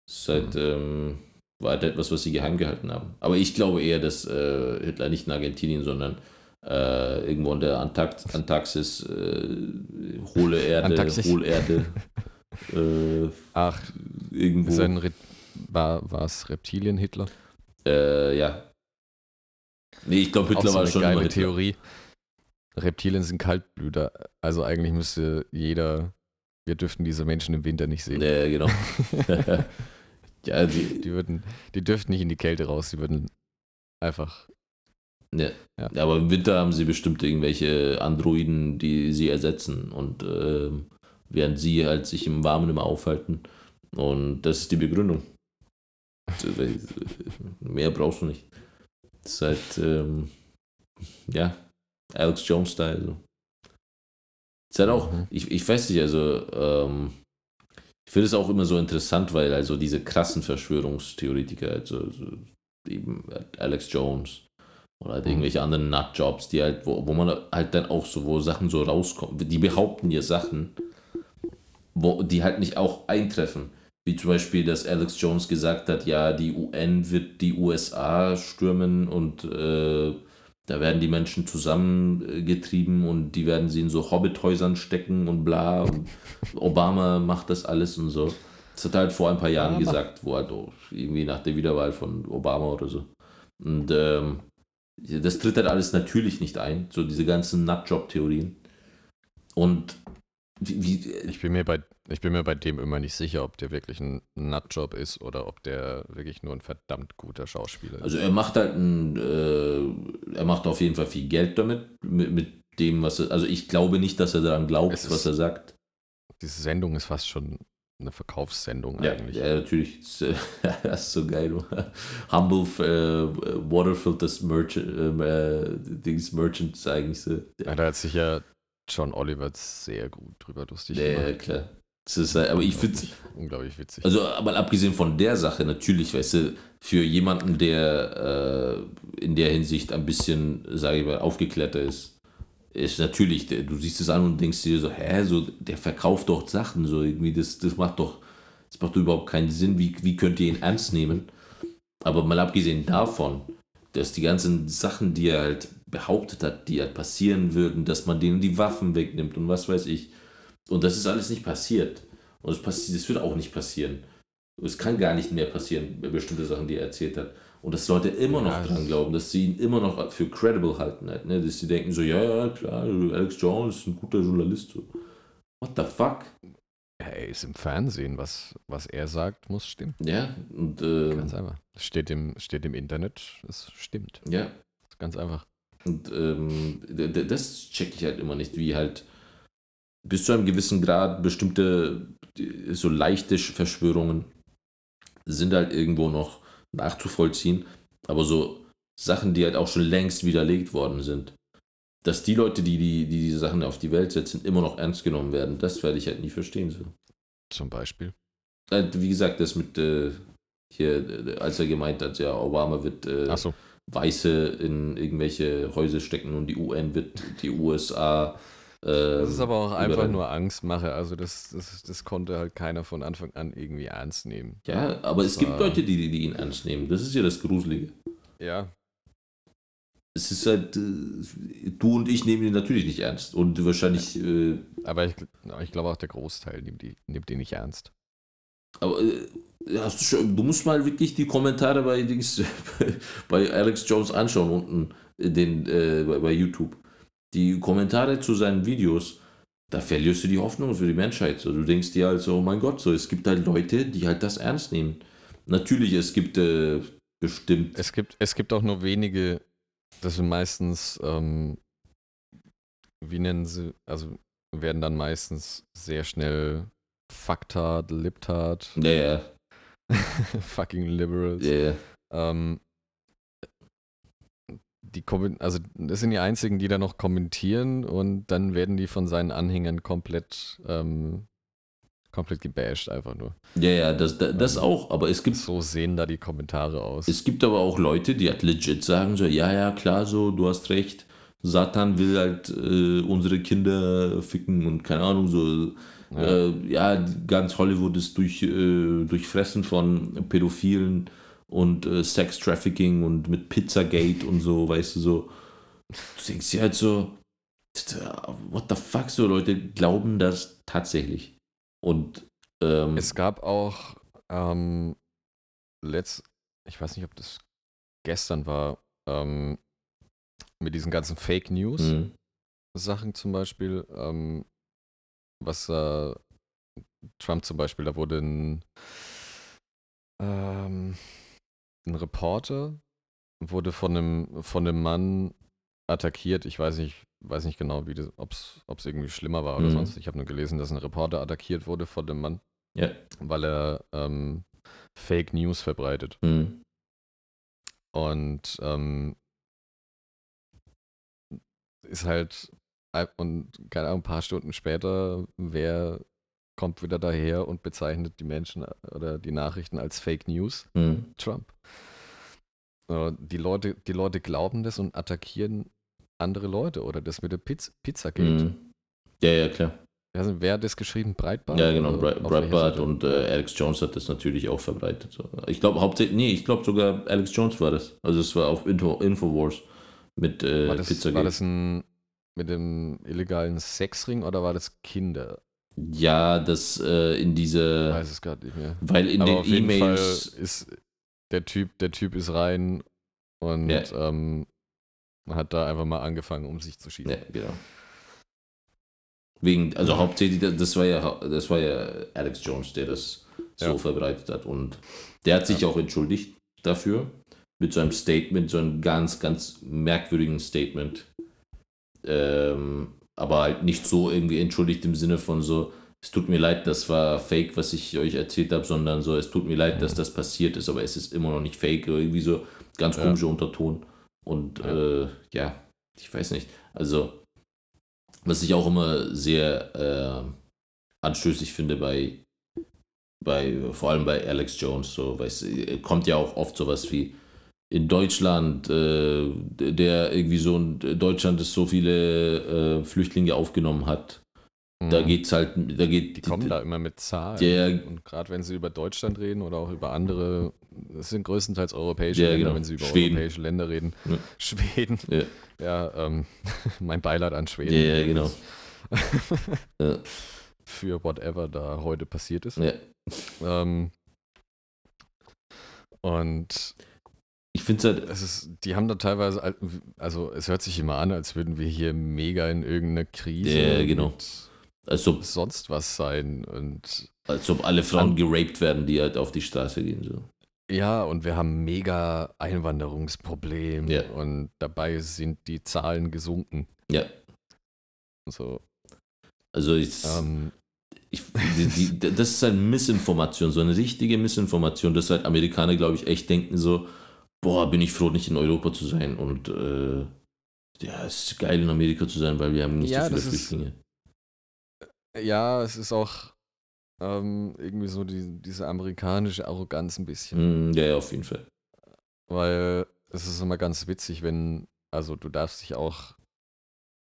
Speaker 1: es ist halt, mhm. ähm, war halt etwas, was sie geheim gehalten haben. Aber ich glaube eher, dass äh, Hitler nicht in Argentinien, sondern äh, irgendwo in der Antakt Antarktis, äh, hohle Erde, Antarktis. Hohlerde.
Speaker 2: äh, Ach, irgendwo. Sein Re war es Reptilien-Hitler?
Speaker 1: Äh, ja. Nee, ich glaube, Hitler
Speaker 2: so
Speaker 1: war schon
Speaker 2: geile immer Theorie. Reptilien sind Kaltblüter. Also eigentlich müsste jeder, wir dürften diese Menschen im Winter nicht sehen.
Speaker 1: Ja, genau.
Speaker 2: ja, die, die, würden, die dürften nicht in die Kälte raus, die würden einfach.
Speaker 1: Ja. ja. aber im Winter haben sie bestimmt irgendwelche Androiden, die sie ersetzen und äh, während sie halt sich im Warmen immer aufhalten. Und das ist die Begründung. Mehr brauchst du nicht. Das ist halt, ähm, ja, Alex Jones-Style. So. Ist halt auch, mhm. ich, ich weiß nicht, also, ähm, ich finde es auch immer so interessant, weil also diese krassen Verschwörungstheoretiker, also, also eben Alex Jones oder halt mhm. irgendwelche anderen Nutjobs, die halt, wo, wo man halt dann auch so, wo Sachen so rauskommen, die behaupten ja Sachen, wo die halt nicht auch eintreffen. Wie zum Beispiel, dass Alex Jones gesagt hat, ja, die UN wird die USA stürmen und äh, da werden die Menschen zusammengetrieben und die werden sie in so Hobbithäusern stecken und bla. Und Obama macht das alles und so. Das hat er halt vor ein paar Jahren ja, gesagt, wo halt irgendwie nach der Wiederwahl von Obama oder so. Und ähm, das tritt halt alles natürlich nicht ein, so diese ganzen Nutjob-Theorien. Und
Speaker 2: wie, wie, ich, bin mir bei, ich bin mir bei dem immer nicht sicher, ob der wirklich ein Nutjob ist oder ob der wirklich nur ein verdammt guter Schauspieler ist.
Speaker 1: Also er macht halt ein, äh, er macht auf jeden Fall viel Geld damit, mit, mit dem, was er, also ich glaube nicht, dass er daran glaubt, ist, was er sagt.
Speaker 2: Diese Sendung ist fast schon eine Verkaufssendung
Speaker 1: ja,
Speaker 2: eigentlich.
Speaker 1: Ja, natürlich. Das ist so geil. Humble äh, Water Filters Merchant, äh, Dings Merchants eigentlich so.
Speaker 2: Ja, da hat sich ja John Oliver sehr gut drüber lustig
Speaker 1: ja, gemacht. Ja, klar. Das ist aber ich finde
Speaker 2: unglaublich witzig.
Speaker 1: Also, aber abgesehen von der Sache, natürlich, weißt du, für jemanden, der äh, in der Hinsicht ein bisschen, sage ich mal, aufgeklärter ist, ist natürlich, du siehst es an und denkst dir so, hä, so, der verkauft doch Sachen, so irgendwie, das, das macht doch, das macht doch überhaupt keinen Sinn, wie, wie könnt ihr ihn ernst nehmen? Aber mal abgesehen davon, dass die ganzen Sachen, die er halt behauptet hat, die halt passieren würden, dass man denen die Waffen wegnimmt und was weiß ich. Und das ist alles nicht passiert. Und es passiert, das wird auch nicht passieren. Es kann gar nicht mehr passieren, bestimmte Sachen, die er erzählt hat. Und dass Leute immer noch ja, dran glauben, dass sie ihn immer noch für credible halten. Halt, ne? Dass sie denken so, ja, ja, klar, Alex Jones ist ein guter Journalist. So. What the fuck?
Speaker 2: Er ist im Fernsehen, was, was er sagt, muss stimmen.
Speaker 1: Ja, und äh,
Speaker 2: ganz einfach. Steht im, steht im Internet, es stimmt.
Speaker 1: Ja.
Speaker 2: Ganz einfach.
Speaker 1: Und ähm, das checke ich halt immer nicht, wie halt bis zu einem gewissen Grad bestimmte so leichte Verschwörungen sind halt irgendwo noch nachzuvollziehen, aber so Sachen, die halt auch schon längst widerlegt worden sind, dass die Leute, die, die, die diese Sachen auf die Welt setzen, immer noch ernst genommen werden, das werde ich halt nie verstehen. So.
Speaker 2: Zum Beispiel?
Speaker 1: Äh, wie gesagt, das mit äh, hier, äh, als er gemeint hat, ja, Obama wird
Speaker 2: äh, so.
Speaker 1: Weiße in irgendwelche Häuser stecken und die UN wird die USA.
Speaker 2: Äh, das ist aber auch einfach nur Angstmache. Also das, das, das konnte halt keiner von Anfang an irgendwie ernst nehmen.
Speaker 1: Ja, aber das es gibt Leute, die, die ihn ernst nehmen. Das ist ja das Gruselige.
Speaker 2: Ja.
Speaker 1: Es ist halt, äh, du und ich nehmen ihn natürlich nicht ernst. Und wahrscheinlich. Äh,
Speaker 2: aber ich, ich glaube auch der Großteil nimmt, die, nimmt ihn nicht ernst.
Speaker 1: Aber äh, hast du, schon, du musst mal wirklich die Kommentare bei, Dings, bei Alex Jones anschauen, unten den, äh, bei, bei YouTube. Die Kommentare zu seinen Videos, da verlierst du die Hoffnung für die Menschheit. So, du denkst dir halt so, oh mein Gott, so, es gibt halt Leute, die halt das ernst nehmen. Natürlich, es gibt äh, bestimmt.
Speaker 2: Es gibt, es gibt auch nur wenige, das sind meistens, ähm, wie nennen sie, also werden dann meistens sehr schnell Fucktard, Liptard.
Speaker 1: Ja, ja.
Speaker 2: Fucking Liberals.
Speaker 1: Ja, ja.
Speaker 2: Ähm, die also das sind die einzigen, die da noch kommentieren und dann werden die von seinen Anhängern komplett ähm, komplett gebasht einfach nur.
Speaker 1: Ja, ja, das, das, das ähm, auch, aber es gibt
Speaker 2: so sehen da die Kommentare aus.
Speaker 1: Es gibt aber auch Leute, die halt legit sagen so, ja, ja, klar, so, du hast recht, Satan will halt äh, unsere Kinder ficken und keine Ahnung, so. Ja, äh, ja ganz Hollywood ist durch, äh, durchfressen von Pädophilen und äh, Sex-Trafficking und mit Pizzagate und so, weißt du, so. Du denkst dir halt so, what the fuck, so Leute glauben das tatsächlich. Und ähm,
Speaker 2: es gab auch ähm, letzt, ich weiß nicht, ob das gestern war, ähm, mit diesen ganzen Fake News mhm. Sachen zum Beispiel, ähm, was äh, Trump zum Beispiel, da wurde ein, ähm, ein Reporter wurde von einem, von einem Mann attackiert. Ich weiß nicht, weiß nicht genau, ob es irgendwie schlimmer war oder mhm. sonst. Ich habe nur gelesen, dass ein Reporter attackiert wurde von dem Mann,
Speaker 1: ja.
Speaker 2: weil er ähm, Fake News verbreitet.
Speaker 1: Mhm.
Speaker 2: Und ähm, ist halt, und keine Ahnung, ein paar Stunden später, wer kommt wieder daher und bezeichnet die Menschen äh, oder die Nachrichten als Fake News?
Speaker 1: Mhm.
Speaker 2: Trump. Die Leute, die Leute glauben das und attackieren andere Leute oder das mit der Pizza, Pizzagate.
Speaker 1: Mhm. Ja, ja, klar.
Speaker 2: Also, wer hat das geschrieben? Breitbart?
Speaker 1: Ja, genau, Bre Breitbart und äh, Alex Jones hat das natürlich auch verbreitet. Ich glaube hauptsächlich, nee, ich glaube sogar Alex Jones war das. Also es war auf Info Infowars mit äh,
Speaker 2: war das, Pizzagate. War das ein mit dem illegalen Sexring oder war das Kinder?
Speaker 1: Ja, das äh, in diese.
Speaker 2: Ich weiß es gerade nicht mehr.
Speaker 1: Weil in Aber den E-Mails
Speaker 2: ist der Typ, der Typ ist rein und ja. ähm, hat da einfach mal angefangen, um sich zu schießen.
Speaker 1: Ja, genau. Wegen, also hauptsächlich, das war ja, das war ja Alex Jones, der das so ja. verbreitet hat. Und der hat sich ja. auch entschuldigt dafür. Mit so einem Statement, so einem ganz, ganz merkwürdigen Statement. Ähm, aber halt nicht so irgendwie entschuldigt im Sinne von so, es tut mir leid, das war fake, was ich euch erzählt habe, sondern so, es tut mir leid, dass mhm. das passiert ist, aber es ist immer noch nicht fake. Irgendwie so ganz komischer ja. Unterton. Und ja. Äh, ja, ich weiß nicht. Also, was ich auch immer sehr äh, anstößig finde bei, bei, vor allem bei Alex Jones, so, weiß, kommt ja auch oft sowas wie in Deutschland, äh, der irgendwie so ein Deutschland, das so viele äh, Flüchtlinge aufgenommen hat. Da mhm. geht's halt, da geht.
Speaker 2: Die kommen die, da immer mit Zahlen.
Speaker 1: Der,
Speaker 2: und gerade wenn sie über Deutschland reden oder auch über andere, das sind größtenteils europäische
Speaker 1: ja,
Speaker 2: Länder,
Speaker 1: genau.
Speaker 2: wenn sie über
Speaker 1: Schweden.
Speaker 2: europäische Länder reden.
Speaker 1: Ja.
Speaker 2: Schweden.
Speaker 1: Ja,
Speaker 2: ja ähm, mein Beileid an Schweden.
Speaker 1: Ja, ja genau.
Speaker 2: Für whatever da heute passiert ist.
Speaker 1: Ja.
Speaker 2: Ähm, und
Speaker 1: ich finde halt,
Speaker 2: es ist, die haben da teilweise, also es hört sich immer an, als würden wir hier mega in irgendeiner Krise.
Speaker 1: Ja, genau.
Speaker 2: Als ob sonst was sein und.
Speaker 1: Als ob alle Frauen an, geraped werden, die halt auf die Straße gehen. So.
Speaker 2: Ja, und wir haben mega Einwanderungsproblem
Speaker 1: ja.
Speaker 2: und dabei sind die Zahlen gesunken.
Speaker 1: Ja.
Speaker 2: So.
Speaker 1: Also ich, ähm, ich die, die, das ist eine Missinformation, so eine richtige Missinformation, dass halt Amerikaner, glaube ich, echt denken so, boah, bin ich froh, nicht in Europa zu sein und äh, ja, es ist geil in Amerika zu sein, weil wir haben nicht ja, so viele Flüchtlinge.
Speaker 2: Ist, ja, es ist auch ähm, irgendwie so die, diese amerikanische Arroganz ein bisschen.
Speaker 1: Mm, ja, ja, auf jeden Fall.
Speaker 2: Weil es ist immer ganz witzig, wenn, also du darfst dich auch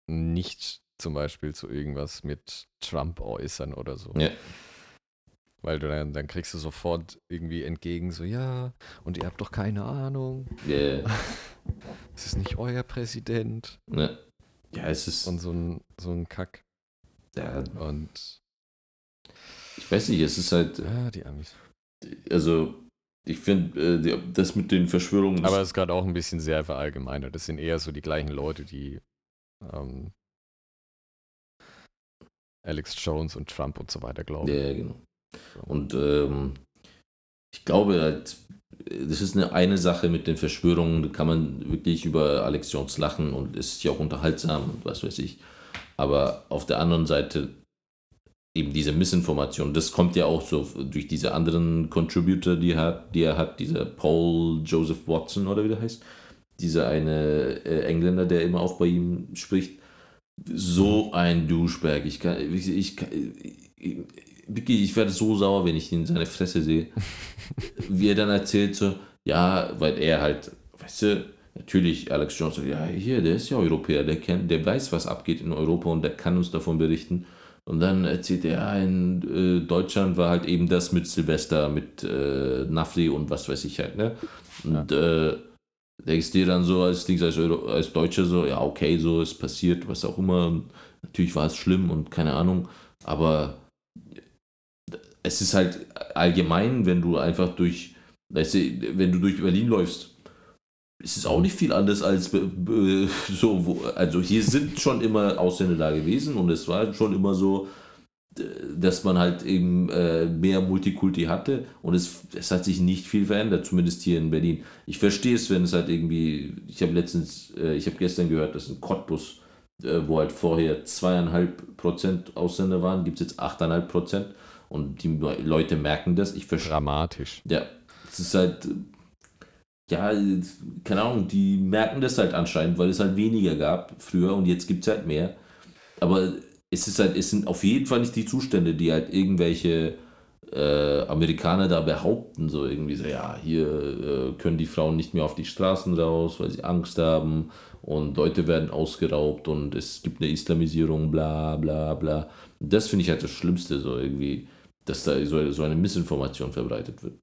Speaker 2: nicht zum Beispiel zu irgendwas mit Trump äußern oder so.
Speaker 1: Ja.
Speaker 2: Weil du dann, dann kriegst du sofort irgendwie entgegen, so, ja, und ihr habt doch keine Ahnung.
Speaker 1: Yeah.
Speaker 2: es ist nicht euer Präsident.
Speaker 1: Ja, ja es ist.
Speaker 2: Und so ein, so ein Kack.
Speaker 1: Ja.
Speaker 2: Und.
Speaker 1: Ich weiß nicht, es ist halt.
Speaker 2: Ja, die Amis.
Speaker 1: Also, ich finde, äh, das mit den Verschwörungen.
Speaker 2: Aber es ist gerade auch ein bisschen sehr verallgemeinert. Das sind eher so die gleichen Leute, die ähm, Alex Jones und Trump und so weiter glauben.
Speaker 1: Ja, genau. Und ähm, ich glaube halt, das ist eine, eine Sache mit den Verschwörungen, da kann man wirklich über Alex Jones lachen und ist ja auch unterhaltsam und was weiß ich. Aber auf der anderen Seite eben diese Missinformation, das kommt ja auch so durch diese anderen Contributor, die hat, die er hat, dieser Paul Joseph Watson oder wie der heißt, dieser eine äh, Engländer, der immer auch bei ihm spricht. So ein Duschberg. Ich kann, ich, ich, ich wirklich, ich werde so sauer, wenn ich ihn in seine Fresse sehe. Wie er dann erzählt so, ja, weil er halt, weißt du, natürlich Alex Jones ja, hier, der ist ja Europäer, der kennt, der weiß, was abgeht in Europa und der kann uns davon berichten. Und dann erzählt er, ja, in äh, Deutschland war halt eben das mit Silvester, mit äh, Nafri und was weiß ich halt, ne? Und ja. äh, denkst dir dann so als Dings, als, als Deutscher so, ja, okay, so ist passiert, was auch immer. Und natürlich war es schlimm und keine Ahnung, aber es ist halt allgemein, wenn du einfach durch, weißt du, wenn du durch Berlin läufst, ist es auch nicht viel anders als so, wo, also hier sind schon immer Ausländer da gewesen und es war schon immer so, dass man halt eben äh, mehr Multikulti hatte und es, es hat sich nicht viel verändert, zumindest hier in Berlin. Ich verstehe es, wenn es halt irgendwie, ich habe letztens, äh, ich habe gestern gehört, dass ein Cottbus, äh, wo halt vorher zweieinhalb Prozent Ausländer waren, gibt es jetzt achteinhalb Prozent und die Leute merken das. Ich
Speaker 2: verstehe. Dramatisch.
Speaker 1: Ja, es ist halt, ja, keine Ahnung, die merken das halt anscheinend, weil es halt weniger gab früher und jetzt gibt es halt mehr. Aber es ist halt, es sind auf jeden Fall nicht die Zustände, die halt irgendwelche äh, Amerikaner da behaupten, so irgendwie so, ja, hier äh, können die Frauen nicht mehr auf die Straßen raus, weil sie Angst haben und Leute werden ausgeraubt und es gibt eine Islamisierung, bla bla bla. Das finde ich halt das Schlimmste, so irgendwie, dass da so, so eine Missinformation verbreitet wird.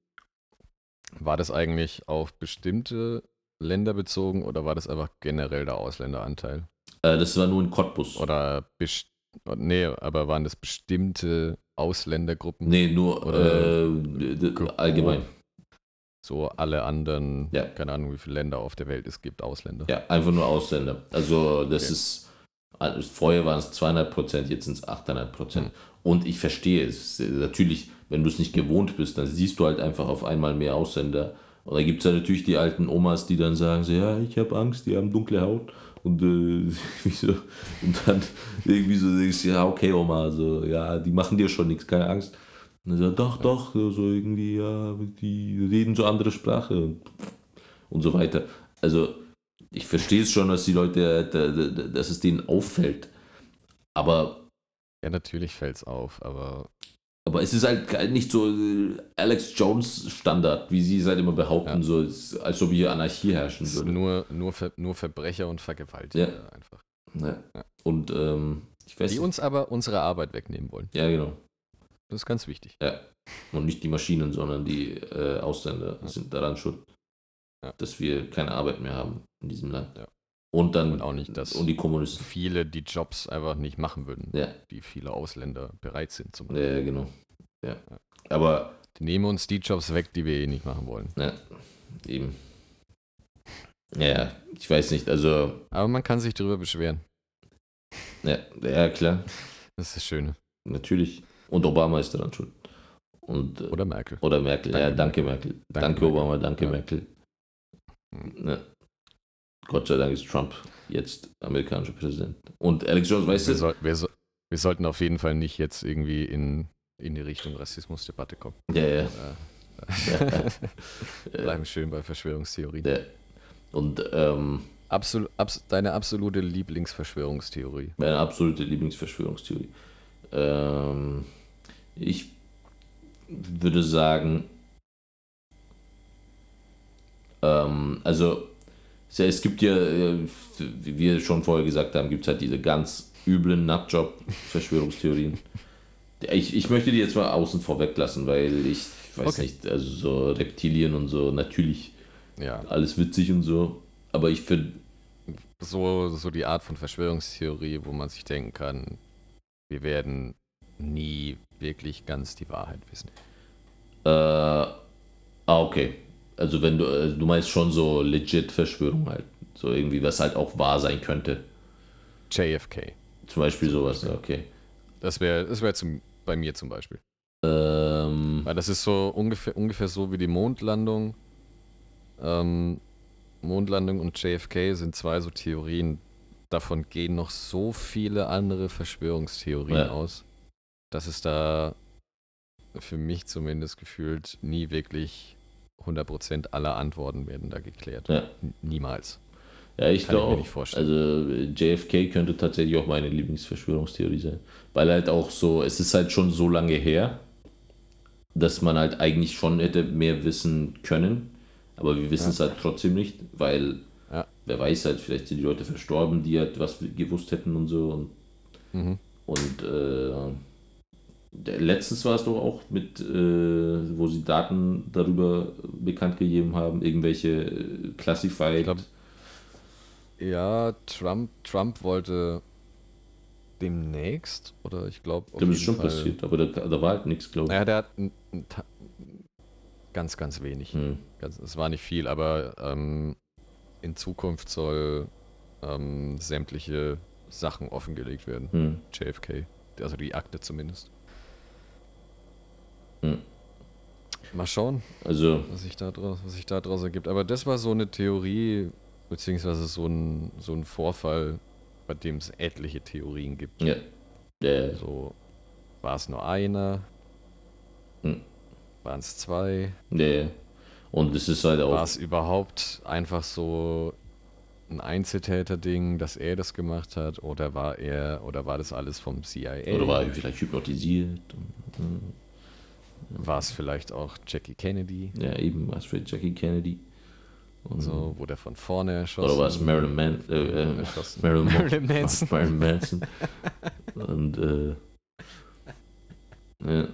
Speaker 2: War das eigentlich auf bestimmte Länder bezogen oder war das einfach generell der Ausländeranteil?
Speaker 1: Äh, das war nur in Cottbus.
Speaker 2: Oder best Nee, aber waren das bestimmte Ausländergruppen?
Speaker 1: Nee, nur äh, allgemein.
Speaker 2: So alle anderen, ja. keine Ahnung, wie viele Länder auf der Welt es gibt, Ausländer.
Speaker 1: Ja, einfach nur Ausländer. Also das okay. ist, also vorher waren es 200 Prozent, jetzt sind es 800 Prozent. Hm. Und ich verstehe es. Natürlich, wenn du es nicht gewohnt bist, dann siehst du halt einfach auf einmal mehr Ausländer. Und da gibt es ja natürlich die alten Omas, die dann sagen, so, ja, ich habe Angst, die haben dunkle Haut. Und, äh, so, und dann irgendwie so denkst du, ja, okay, Oma, also, ja, die machen dir schon nichts, keine Angst. Und dann sagt, doch, doch, so irgendwie, ja, die reden so andere Sprache und, und so weiter. Also, ich verstehe es schon, dass die Leute, dass es denen auffällt. Aber.
Speaker 2: Ja, natürlich fällt es auf, aber
Speaker 1: aber es ist halt nicht so äh, Alex Jones Standard, wie sie es halt immer behaupten, ja. so als ob hier Anarchie herrschen würde.
Speaker 2: Nur, nur, Ver, nur Verbrecher und Vergewaltiger ja. einfach.
Speaker 1: Ja. Und ähm,
Speaker 2: ich weiß Die nicht. uns aber unsere Arbeit wegnehmen wollen.
Speaker 1: Ja, genau.
Speaker 2: Das ist ganz wichtig.
Speaker 1: Ja. Und nicht die Maschinen, sondern die äh, Ausländer sind daran schuld, dass wir keine Arbeit mehr haben in diesem Land. Ja. Und dann
Speaker 2: und auch nicht, dass
Speaker 1: und die Kommunisten.
Speaker 2: viele die Jobs einfach nicht machen würden,
Speaker 1: ja.
Speaker 2: die viele Ausländer bereit sind
Speaker 1: zum Ja, genau. Ja. Aber.
Speaker 2: Die nehmen uns die Jobs weg, die wir eh nicht machen wollen.
Speaker 1: Ja, eben. Ja, ich weiß nicht, also.
Speaker 2: Aber man kann sich darüber beschweren.
Speaker 1: Ja, ja, klar.
Speaker 2: Das ist das Schöne.
Speaker 1: Natürlich. Und Obama ist daran schuld. Und,
Speaker 2: äh, oder Merkel.
Speaker 1: Oder Merkel, danke, ja, danke Merkel. Danke, danke Obama, danke ja. Merkel. Hm. Ja. Gott sei Dank ist Trump jetzt amerikanischer Präsident. Und Alex Jones, weißt
Speaker 2: wir
Speaker 1: du.
Speaker 2: Soll, wir, so, wir, sollten auf jeden Fall nicht jetzt irgendwie in, in die Richtung Rassismusdebatte kommen.
Speaker 1: Ja, ja.
Speaker 2: Bleiben schön bei Verschwörungstheorien.
Speaker 1: Ja. Und ähm,
Speaker 2: Absol abs deine absolute Lieblingsverschwörungstheorie.
Speaker 1: Meine absolute Lieblingsverschwörungstheorie. Ähm, ich würde sagen, ähm, also es gibt ja, äh, wie wir schon vorher gesagt haben, gibt es halt diese ganz üblen Nutjob-Verschwörungstheorien. ich, ich möchte die jetzt mal außen vor weglassen, weil ich weiß okay. nicht, also so Reptilien und so, natürlich
Speaker 2: ja.
Speaker 1: alles witzig und so, aber ich finde.
Speaker 2: So, so die Art von Verschwörungstheorie, wo man sich denken kann, wir werden nie wirklich ganz die Wahrheit wissen.
Speaker 1: Äh, ah, okay. Also wenn du, also du meinst schon so legit Verschwörung halt. So irgendwie, was halt auch wahr sein könnte.
Speaker 2: JFK.
Speaker 1: Zum Beispiel sowas, okay.
Speaker 2: Das wäre das wär zum, bei mir zum Beispiel.
Speaker 1: Ähm,
Speaker 2: Weil das ist so ungefähr, ungefähr so wie die Mondlandung. Ähm, Mondlandung und JFK sind zwei so Theorien. Davon gehen noch so viele andere Verschwörungstheorien ja. aus, dass es da für mich zumindest gefühlt nie wirklich 100% aller Antworten werden da geklärt.
Speaker 1: Ja.
Speaker 2: Niemals.
Speaker 1: Ja, ich glaube. Also JFK könnte tatsächlich auch meine Lieblingsverschwörungstheorie sein. Weil halt auch so, es ist halt schon so lange her, dass man halt eigentlich schon hätte mehr wissen können. Aber wir wissen ja. es halt trotzdem nicht, weil
Speaker 2: Ja.
Speaker 1: Wer weiß halt, vielleicht sind die Leute verstorben, die halt was gewusst hätten und so. Und,
Speaker 2: Mhm.
Speaker 1: und äh, letztens war es doch auch mit, äh, wo sie Daten darüber bekannt gegeben haben, irgendwelche äh, Classified.
Speaker 2: Glaub, Ja, Trump, Trump wollte demnächst, oder ich glaube.
Speaker 1: das ist schon passiert, aber da, da war halt nichts, glaube ich.
Speaker 2: Naja, der hat ein, ein, ganz, ganz wenig.
Speaker 1: Hm.
Speaker 2: Ganz, es war nicht viel, aber ähm, in Zukunft soll ähm, sämtliche Sachen offengelegt werden.
Speaker 1: Hm.
Speaker 2: JFK. Also die Akte zumindest.
Speaker 1: Hm.
Speaker 2: Mal schauen,
Speaker 1: Also,
Speaker 2: was sich da draus, was sich da draus ergibt. Aber das war so eine Theorie, beziehungsweise so ein, so ein Vorfall, bei dem es etliche Theorien gibt.
Speaker 1: ja. Ja,
Speaker 2: So, war es nur einer?
Speaker 1: Hm.
Speaker 2: Waren es zwei?
Speaker 1: ja. Und es ist halt
Speaker 2: War
Speaker 1: auch.
Speaker 2: es überhaupt einfach so ein Einzeltäter-Ding, dass er das gemacht hat? Oder war er, oder war das alles vom CIA?
Speaker 1: Oder war er vielleicht hypnotisiert?
Speaker 2: War es vielleicht auch Jackie Kennedy?
Speaker 1: ja, eben war es vielleicht Jackie Kennedy. Und,
Speaker 2: So, wurde er von vorne erschossen?
Speaker 1: Oder war es Marilyn, Man äh, äh,
Speaker 2: Erschossen.
Speaker 1: Marilyn,
Speaker 2: Marilyn Manson.
Speaker 1: Marilyn Manson. Und äh, ja,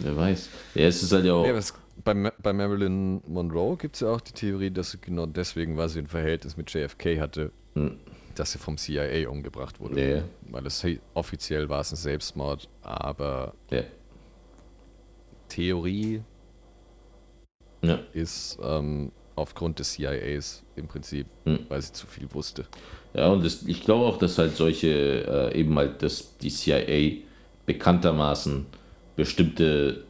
Speaker 1: wer weiß. Ja, es ist halt ja auch.
Speaker 2: Ja, bei, Ma- bei Marilyn Monroe gibt es ja auch die Theorie, dass sie genau deswegen, weil sie ein Verhältnis mit JFK hatte,
Speaker 1: Hm,
Speaker 2: dass sie vom CIA umgebracht wurde.
Speaker 1: ja,
Speaker 2: Weil es offiziell war es ein Selbstmord, aber
Speaker 1: ja,
Speaker 2: Theorie
Speaker 1: ja.
Speaker 2: ist ähm, aufgrund des CIAs im Prinzip,
Speaker 1: Hm.
Speaker 2: weil sie zu viel wusste.
Speaker 1: Ja, und das, ich glaube auch, dass halt solche, äh, eben halt, dass die CIA bekanntermaßen bestimmte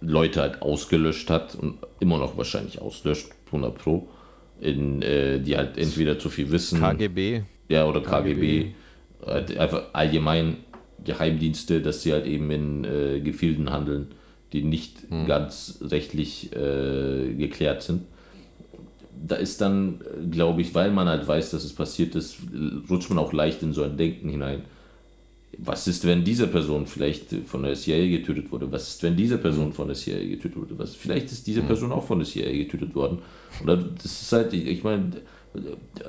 Speaker 1: Leute halt ausgelöscht hat und immer noch wahrscheinlich auslöscht, 100 Pro, in, äh, die halt entweder zu viel wissen.
Speaker 2: KGB,
Speaker 1: Ja, oder KGB.
Speaker 2: KGB.
Speaker 1: Halt einfach allgemein Geheimdienste, dass sie halt eben in äh, Gefilden handeln, die nicht ganz rechtlich äh, geklärt sind. Da ist dann, glaube ich, weil man halt weiß, dass es passiert ist, rutscht man auch leicht in so ein Denken hinein. Was ist, wenn diese Person vielleicht von der CIA getötet wurde? Was ist, wenn diese Person von der CIA getötet wurde? Was, vielleicht ist diese Person auch von der CIA getötet worden. Oder das ist halt, ich, ich meine,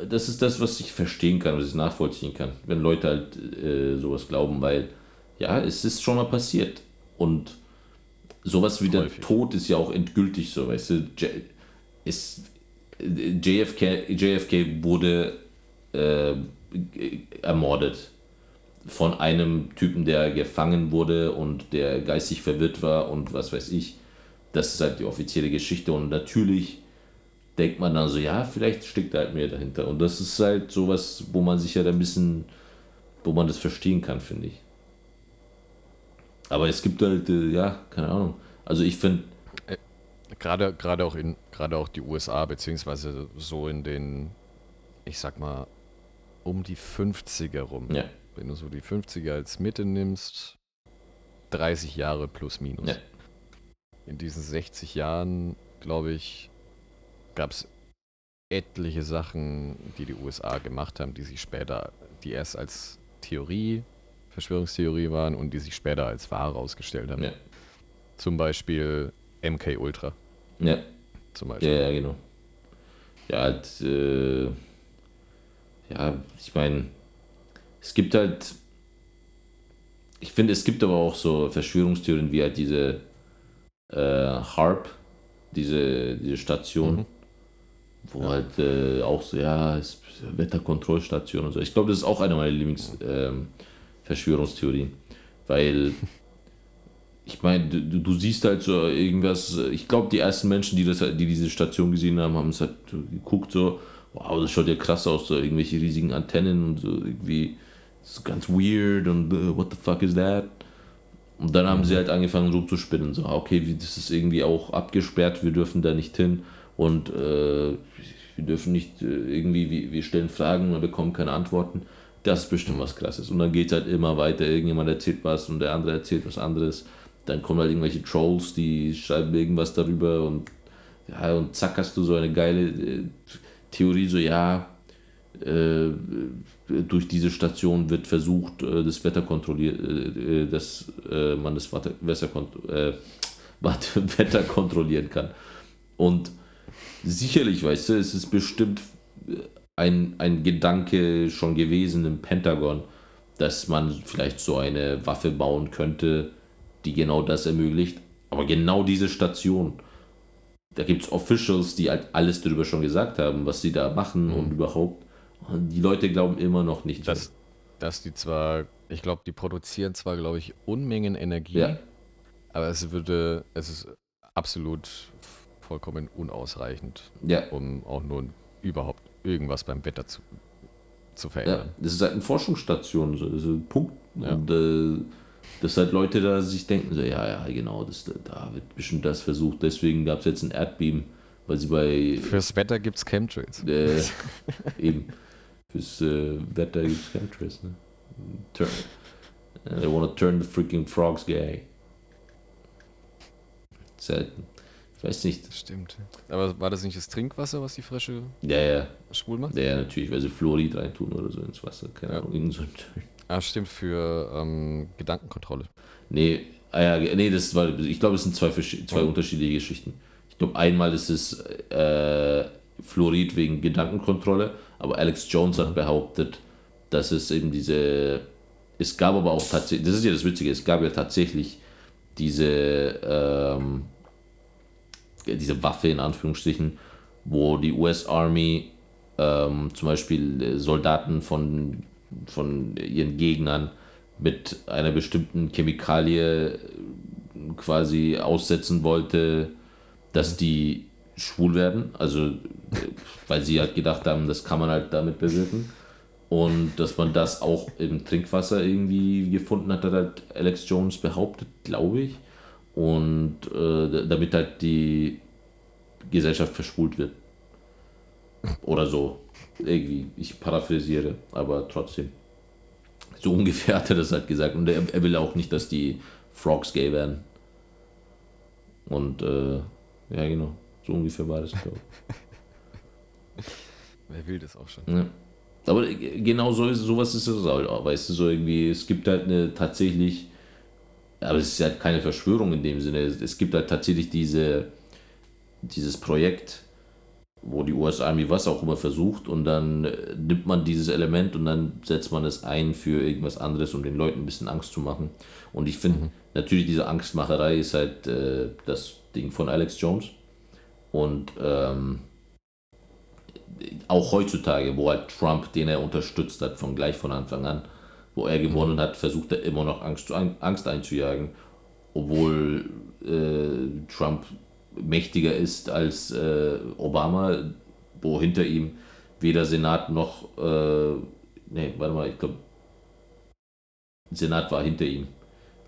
Speaker 1: das ist das, was ich verstehen kann, was ich nachvollziehen kann, wenn Leute halt äh, sowas glauben, weil ja, es ist schon mal passiert. Und sowas wie der
Speaker 2: Häufig.
Speaker 1: Tod ist ja auch endgültig so, weißt du. J ist, JFK, JFK wurde äh, ermordet von einem Typen, der gefangen wurde und der geistig verwirrt war und was weiß ich. Das ist halt die offizielle Geschichte und natürlich denkt man dann so, ja, vielleicht steckt da halt mehr dahinter. Und das ist halt sowas, wo man sich ja da ein bisschen, wo man das verstehen kann, finde ich. Aber es gibt halt, äh, ja, keine Ahnung. Also ich finde,
Speaker 2: gerade, gerade auch in, gerade auch die USA, beziehungsweise so in den, ich sag mal, um die 50er rum.
Speaker 1: ja,
Speaker 2: Wenn du so die 50er als Mitte nimmst, 30 Jahre plus minus.
Speaker 1: Ja.
Speaker 2: In diesen 60 Jahren, glaube ich, gab es etliche Sachen, die die USA gemacht haben, die sich später, die erst als Theorie, Verschwörungstheorie waren und die sich später als wahr herausgestellt haben.
Speaker 1: ja,
Speaker 2: Zum Beispiel MK Ultra.
Speaker 1: ja,
Speaker 2: Zum
Speaker 1: ja,
Speaker 2: Beispiel.
Speaker 1: ja, genau. Ja, halt, äh, ja, ich meine, es gibt halt, ich finde, es gibt aber auch so Verschwörungstheorien wie halt diese äh, HARP, diese, diese Station,
Speaker 2: Mhm.
Speaker 1: wo halt äh, auch so, ja, es ist Wetterkontrollstation und so. Ich glaube, das ist auch eine meiner Lieblings-Verschwörungstheorien, weil ich meine, du, du siehst halt so irgendwas, ich glaube, die ersten Menschen, die, das, die diese Station gesehen haben, haben es halt geguckt, so, wow, das schaut ja krass aus, so irgendwelche riesigen Antennen und so irgendwie so ganz weird und uh, what the fuck is that? Und dann haben sie halt angefangen rumzuspinnen, so, ah, okay, wie, das ist irgendwie auch abgesperrt, wir dürfen da nicht hin und äh, wir dürfen nicht äh, irgendwie, wir stellen Fragen und bekommen keine Antworten. Das ist bestimmt was krasses. Und dann geht halt immer weiter, irgendjemand erzählt was und der andere erzählt was anderes. Dann kommen halt irgendwelche Trolls, die schreiben irgendwas darüber und ja, und zack hast du so eine geile äh, Theorie, so ja, äh, durch diese Station wird versucht, äh, das Wetter kontrolliert, äh, äh, dass äh, man das äh, Warte, Wetter kontrollieren kann. Und sicherlich, weißt du, es ist bestimmt äh, ein, ein Gedanke schon gewesen im Pentagon, dass man vielleicht so eine Waffe bauen könnte, die genau das ermöglicht. Aber genau diese Station, da gibt es Officials, die halt alles darüber schon gesagt haben, was sie da machen mhm. und überhaupt. Und die Leute glauben immer noch nicht.
Speaker 2: Dass, dass die zwar, ich glaube, die produzieren zwar, glaube ich, Unmengen Energie, ja. aber es würde, es ist absolut vollkommen unausreichend,
Speaker 1: ja.
Speaker 2: um auch nur überhaupt irgendwas beim Wetter zu, zu verändern.
Speaker 1: Ja, das ist halt eine Forschungsstation, so, so ein Punkt. Ja. Und äh, dass halt Leute da sich denken, so, ja, ja, genau, das, da wird bestimmt das versucht. Deswegen gab es jetzt ein Erdbeben, weil sie bei.
Speaker 2: Fürs Wetter gibt es Chemtrails.
Speaker 1: Äh, eben. Fürs äh, Wetter gibt es Chemtrails, ne? Turn, they wanna turn the freaking frogs gay. Selten. Ich weiß nicht.
Speaker 2: Das stimmt. Aber war das nicht das Trinkwasser, was die Frösche
Speaker 1: ja, ja.
Speaker 2: schwul macht?
Speaker 1: Ja, ja, natürlich, weil sie Fluorid reintun oder so ins Wasser. Keine ja. Ahnung, irgend so ein
Speaker 2: Ah, stimmt, für ähm, Gedankenkontrolle.
Speaker 1: Nee, ah ja, nee, das war, ich glaube, es sind zwei, zwei oh. unterschiedliche Geschichten. Ich glaube, einmal ist es äh, Fluorid wegen Gedankenkontrolle, aber Alex Jones hat behauptet, dass es eben diese. Es gab aber auch tatsächlich, das ist ja das Witzige, es gab ja tatsächlich diese, ähm, diese Waffe in Anführungsstrichen, wo die US Army ähm, zum Beispiel Soldaten von von ihren Gegnern mit einer bestimmten Chemikalie quasi aussetzen wollte, dass die schwul werden. Also, weil sie halt gedacht haben, das kann man halt damit bewirken. Und dass man das auch im Trinkwasser irgendwie gefunden hat, hat halt Alex Jones behauptet, glaube ich. Und äh, damit halt die Gesellschaft verschwult wird. Oder so. Irgendwie, ich paraphrasiere, aber trotzdem. So ungefähr hat er das halt gesagt. Und er, er will auch nicht, dass die Frogs gay werden. Und äh, ja, genau. So ungefähr war das, glaube
Speaker 2: ich. Wer will das auch schon?
Speaker 1: Ja. Aber genau so ist, sowas ist es auch, weißt du, so irgendwie, es gibt halt eine tatsächlich, aber es ist halt keine Verschwörung in dem Sinne, es gibt halt tatsächlich diese, dieses Projekt, wo die US Army was auch immer versucht und dann äh, nimmt man dieses Element und dann setzt man es ein für irgendwas anderes, um den Leuten ein bisschen Angst zu machen. Und ich finde, mhm. natürlich diese Angstmacherei ist halt äh, das Ding von Alex Jones. Und ähm, auch heutzutage, wo halt Trump, den er unterstützt hat, von gleich von Anfang an, wo er gewonnen hat, versucht er immer noch Angst, Angst einzujagen, obwohl äh, Trump mächtiger ist als äh, Obama, wo hinter ihm weder Senat noch, äh, nee, warte mal, ich glaube, Senat war hinter ihm,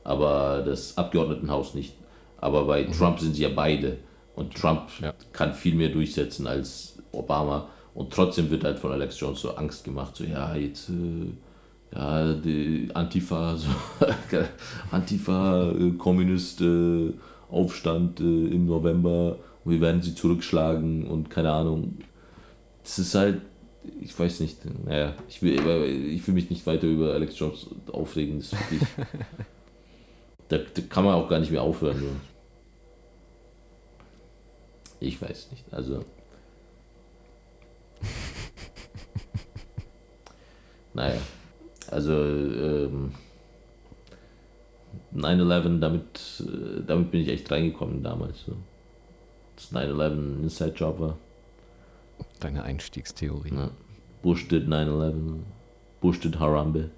Speaker 1: aber das Abgeordnetenhaus nicht. Aber bei mhm. Trump sind sie ja beide und Trump ja. kann viel mehr durchsetzen als Obama und trotzdem wird halt von Alex Jones so Angst gemacht, so ja, jetzt äh, ja, die Antifa, so, Antifa, äh, Kommunist, äh, Aufstand äh, im November und wir werden sie zurückschlagen und keine Ahnung. Das ist halt, ich weiß nicht, naja, ich will, ich will mich nicht weiter über Alex Jones aufregen. Das wirklich, da, da, kann man auch gar nicht mehr aufhören. Nur. Ich weiß nicht, also. naja, also, ähm, 9-11, damit, äh, damit bin ich echt reingekommen damals. So. Das 9-11 Inside-Job war.
Speaker 2: Deine Einstiegstheorie. Ja.
Speaker 1: Bush did 9-11. Bush did Harambe.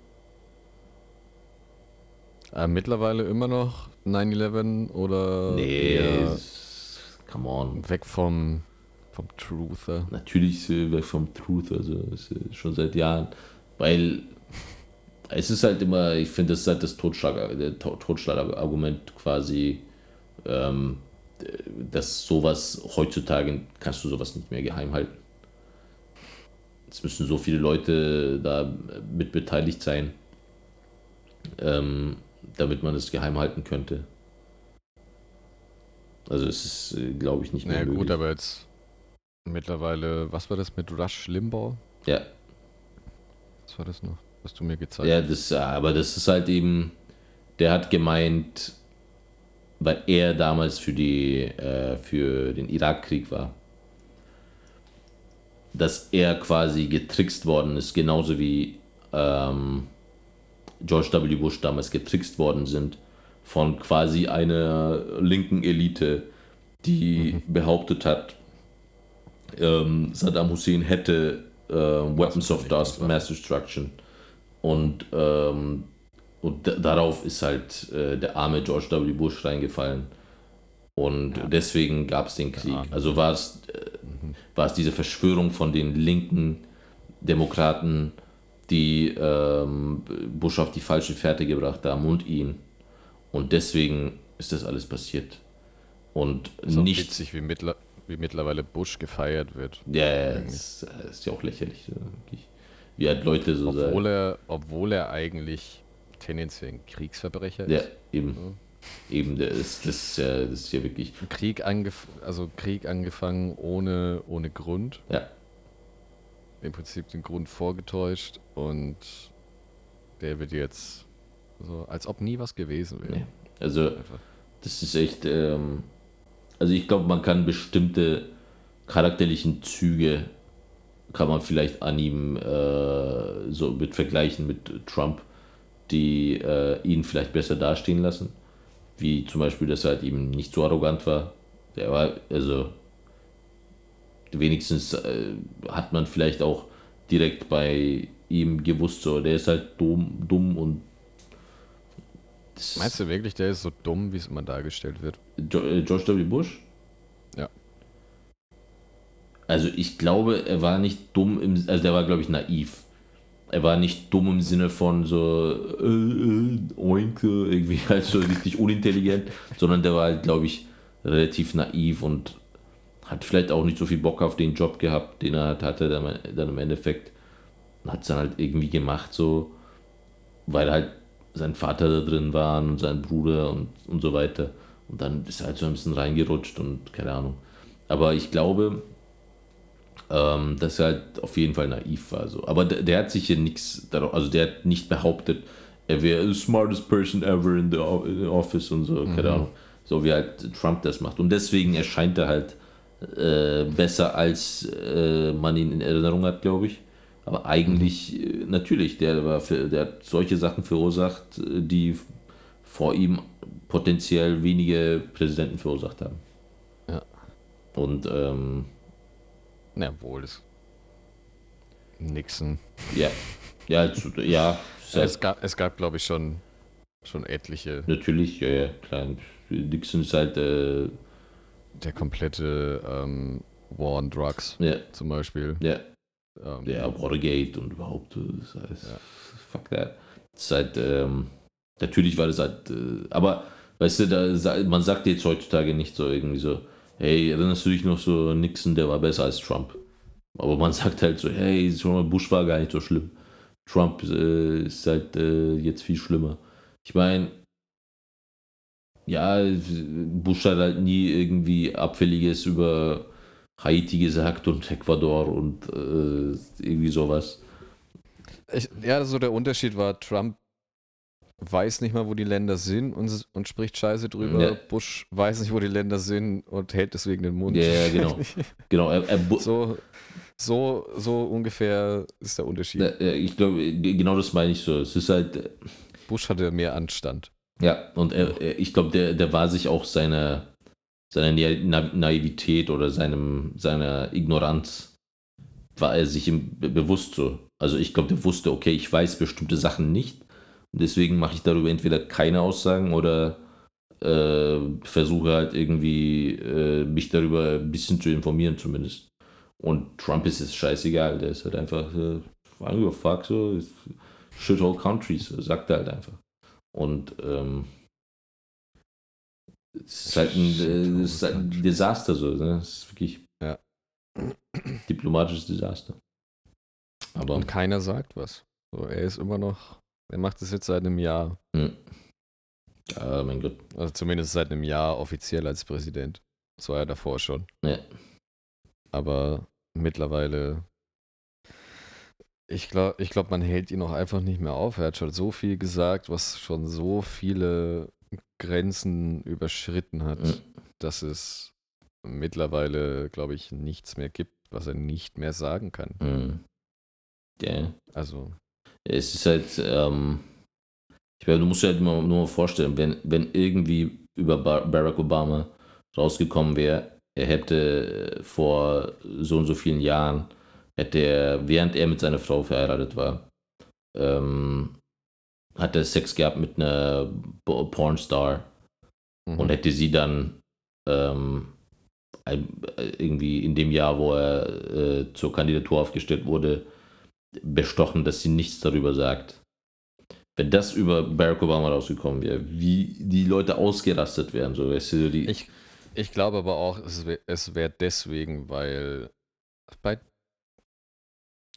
Speaker 2: Äh, mittlerweile immer noch 9-11 oder.
Speaker 1: Nee, come on.
Speaker 2: Weg vom, vom Truther.
Speaker 1: Natürlich weg vom Truther, also schon seit Jahren. Weil es ist halt immer, ich finde, das ist halt das Totschlag, Totschlagargument quasi, ähm, dass sowas heutzutage kannst du sowas nicht mehr geheim halten. Es müssen so viele Leute da mit beteiligt sein, ähm, damit man es geheim halten könnte. Also es ist, äh, glaube ich, nicht mehr
Speaker 2: naja, möglich. gut, aber jetzt mittlerweile, was war das mit Rush Limbaugh?
Speaker 1: Ja.
Speaker 2: Was war das noch? Was du mir gezeigt
Speaker 1: ja, hast. Ja, aber das ist halt eben, der hat gemeint, weil er damals für, die, äh, für den Irakkrieg war. dass er quasi getrickst worden ist, genauso wie ähm, George W. Bush damals getrickst worden sind von quasi einer linken Elite, die mhm. behauptet hat, ähm, Saddam Hussein hätte äh, Weapons of Mass Destruction. Und, ähm, und darauf ist halt äh, der arme George W. Bush reingefallen. Und ja. deswegen gab es den Krieg. Also war es, äh, mhm. war es diese Verschwörung von den linken Demokraten, die ähm, Bush auf die falsche Fährte gebracht haben und ihn. Und deswegen ist das alles passiert. Und
Speaker 2: ist nicht. witzig, wie, mittler wie mittlerweile Bush gefeiert wird.
Speaker 1: Ja, ja ist, ist, ja auch lächerlich. Wie halt Leute so
Speaker 2: obwohl sagen. Er, obwohl er eigentlich tendenziell ein Kriegsverbrecher
Speaker 1: ja, ist. Ja, eben. Ja. Eben, der ist, das, ist ja, das ist ja wirklich.
Speaker 2: Krieg, angef also Krieg angefangen ohne, ohne Grund.
Speaker 1: Ja.
Speaker 2: Im Prinzip den Grund vorgetäuscht und der wird jetzt so, als ob nie was gewesen wäre. Nee.
Speaker 1: Also, Einfach. das ist echt. Ähm, also, ich glaube, man kann bestimmte charakterlichen Züge kann man vielleicht an ihm äh, so mit vergleichen mit Trump, die äh, ihn vielleicht besser dastehen lassen. Wie zum Beispiel, dass er halt eben nicht so arrogant war. Der war, also wenigstens äh, hat man vielleicht auch direkt bei ihm gewusst, so der ist halt dumm, dumm und
Speaker 2: Meinst du wirklich, der ist so dumm, wie es immer dargestellt wird?
Speaker 1: Äh, George W. Bush? Also ich glaube, er war nicht dumm, im, also der war, glaube ich, naiv. Er war nicht dumm im Sinne von so äh, äh, oink, irgendwie halt so richtig unintelligent, sondern der war halt, glaube ich, relativ naiv und hat vielleicht auch nicht so viel Bock auf den Job gehabt, den er hatte, dann, dann im Endeffekt hat es dann halt irgendwie gemacht, so, weil halt sein Vater da drin war und sein Bruder und, und so weiter. Und dann ist er halt so ein bisschen reingerutscht und keine Ahnung. Aber ich glaube, ähm, dass er halt auf jeden Fall naiv war. So. Aber der, der hat sich hier nichts, also der hat nicht behauptet, er wäre the smartest person ever in the, office und so, keine mhm. Ahnung. So wie halt Trump das macht. Und deswegen erscheint er halt äh, besser, als äh, man ihn in Erinnerung hat, glaube ich. Aber eigentlich, mhm. natürlich, der, war für, der hat solche Sachen verursacht, die vor ihm potenziell wenige Präsidenten verursacht haben.
Speaker 2: Ja.
Speaker 1: Und, ähm,
Speaker 2: Na wohl, das. Nixon.
Speaker 1: Ja. Ja, zu, ja.
Speaker 2: Es gab, es gab glaube ich, schon, schon etliche.
Speaker 1: Natürlich, ja, ja, klar. Nixon ist halt. Äh,
Speaker 2: der komplette ähm, War on Drugs,
Speaker 1: ja.
Speaker 2: zum Beispiel.
Speaker 1: Ja. Ähm, ja, Watergate und überhaupt. Das heißt, ja. Fuck that. Das ist halt, ähm, natürlich war das halt, äh, aber weißt du, da, man sagt jetzt heutzutage nicht so irgendwie so, hey, erinnerst du dich noch so, Nixon, der war besser als Trump. Aber man sagt halt so, hey, Bush war gar nicht so schlimm. Trump äh, ist halt äh, jetzt viel schlimmer. Ich meine, ja, Bush hat halt nie irgendwie Abfälliges über Haiti gesagt und Ecuador und äh, irgendwie sowas.
Speaker 2: Ich, ja, so der Unterschied war, Trump weiß nicht mal, wo die Länder sind und, und spricht Scheiße drüber. Ja. Bush weiß nicht, wo die Länder sind und hält deswegen den Mund.
Speaker 1: Ja, ja genau. genau er, er
Speaker 2: so, so, so ungefähr ist der Unterschied.
Speaker 1: Ich glaube, genau das meine ich so. Es ist halt.
Speaker 2: Bush hatte mehr Anstand.
Speaker 1: Ja, und er, ich glaube, der, der war sich auch seiner seine Naivität oder seinem, seiner Ignoranz war er sich im, bewusst so. Also ich glaube, der wusste, okay, ich weiß bestimmte Sachen nicht. Deswegen mache ich darüber entweder keine Aussagen oder äh, versuche halt irgendwie äh, mich darüber ein bisschen zu informieren zumindest. Und Trump ist es scheißegal, der ist halt einfach, äh, fuck so, shithole countries, sagt er halt einfach. Und ähm, es ist halt ein, äh, ist halt ein Desaster so, ne? Es ist wirklich
Speaker 2: ja.
Speaker 1: diplomatisches Desaster.
Speaker 2: Aber Und keiner sagt was. So, er ist immer noch, er macht es jetzt seit einem Jahr.
Speaker 1: Hm. Ja, mein Gott.
Speaker 2: Also zumindest seit einem Jahr offiziell als Präsident. Das war ja davor schon.
Speaker 1: Ja.
Speaker 2: Aber mittlerweile, ich glaube, ich glaub, man hält ihn auch einfach nicht mehr auf. Er hat schon so viel gesagt, was schon so viele Grenzen überschritten hat, mhm. dass es mittlerweile, glaube ich, nichts mehr gibt, was er nicht mehr sagen kann.
Speaker 1: Mhm. Ja.
Speaker 2: Also,
Speaker 1: Es ist halt, ähm, ich meine, du musst dir halt nur, nur mal vorstellen, wenn, wenn irgendwie über Bar Barack Obama rausgekommen wäre, er hätte vor so und so vielen Jahren, hätte er, während er mit seiner Frau verheiratet war, ähm, hat er Sex gehabt mit einer Pornstar
Speaker 2: mhm.
Speaker 1: und hätte sie dann ähm, ein, irgendwie in dem Jahr, wo er äh, zur Kandidatur aufgestellt wurde, bestochen, dass sie nichts darüber sagt. Wenn das über Barack Obama rausgekommen wäre, wie die Leute ausgerastet wären, so weißt du, die.
Speaker 2: Ich, ich glaube aber auch, es wäre wär deswegen, weil bei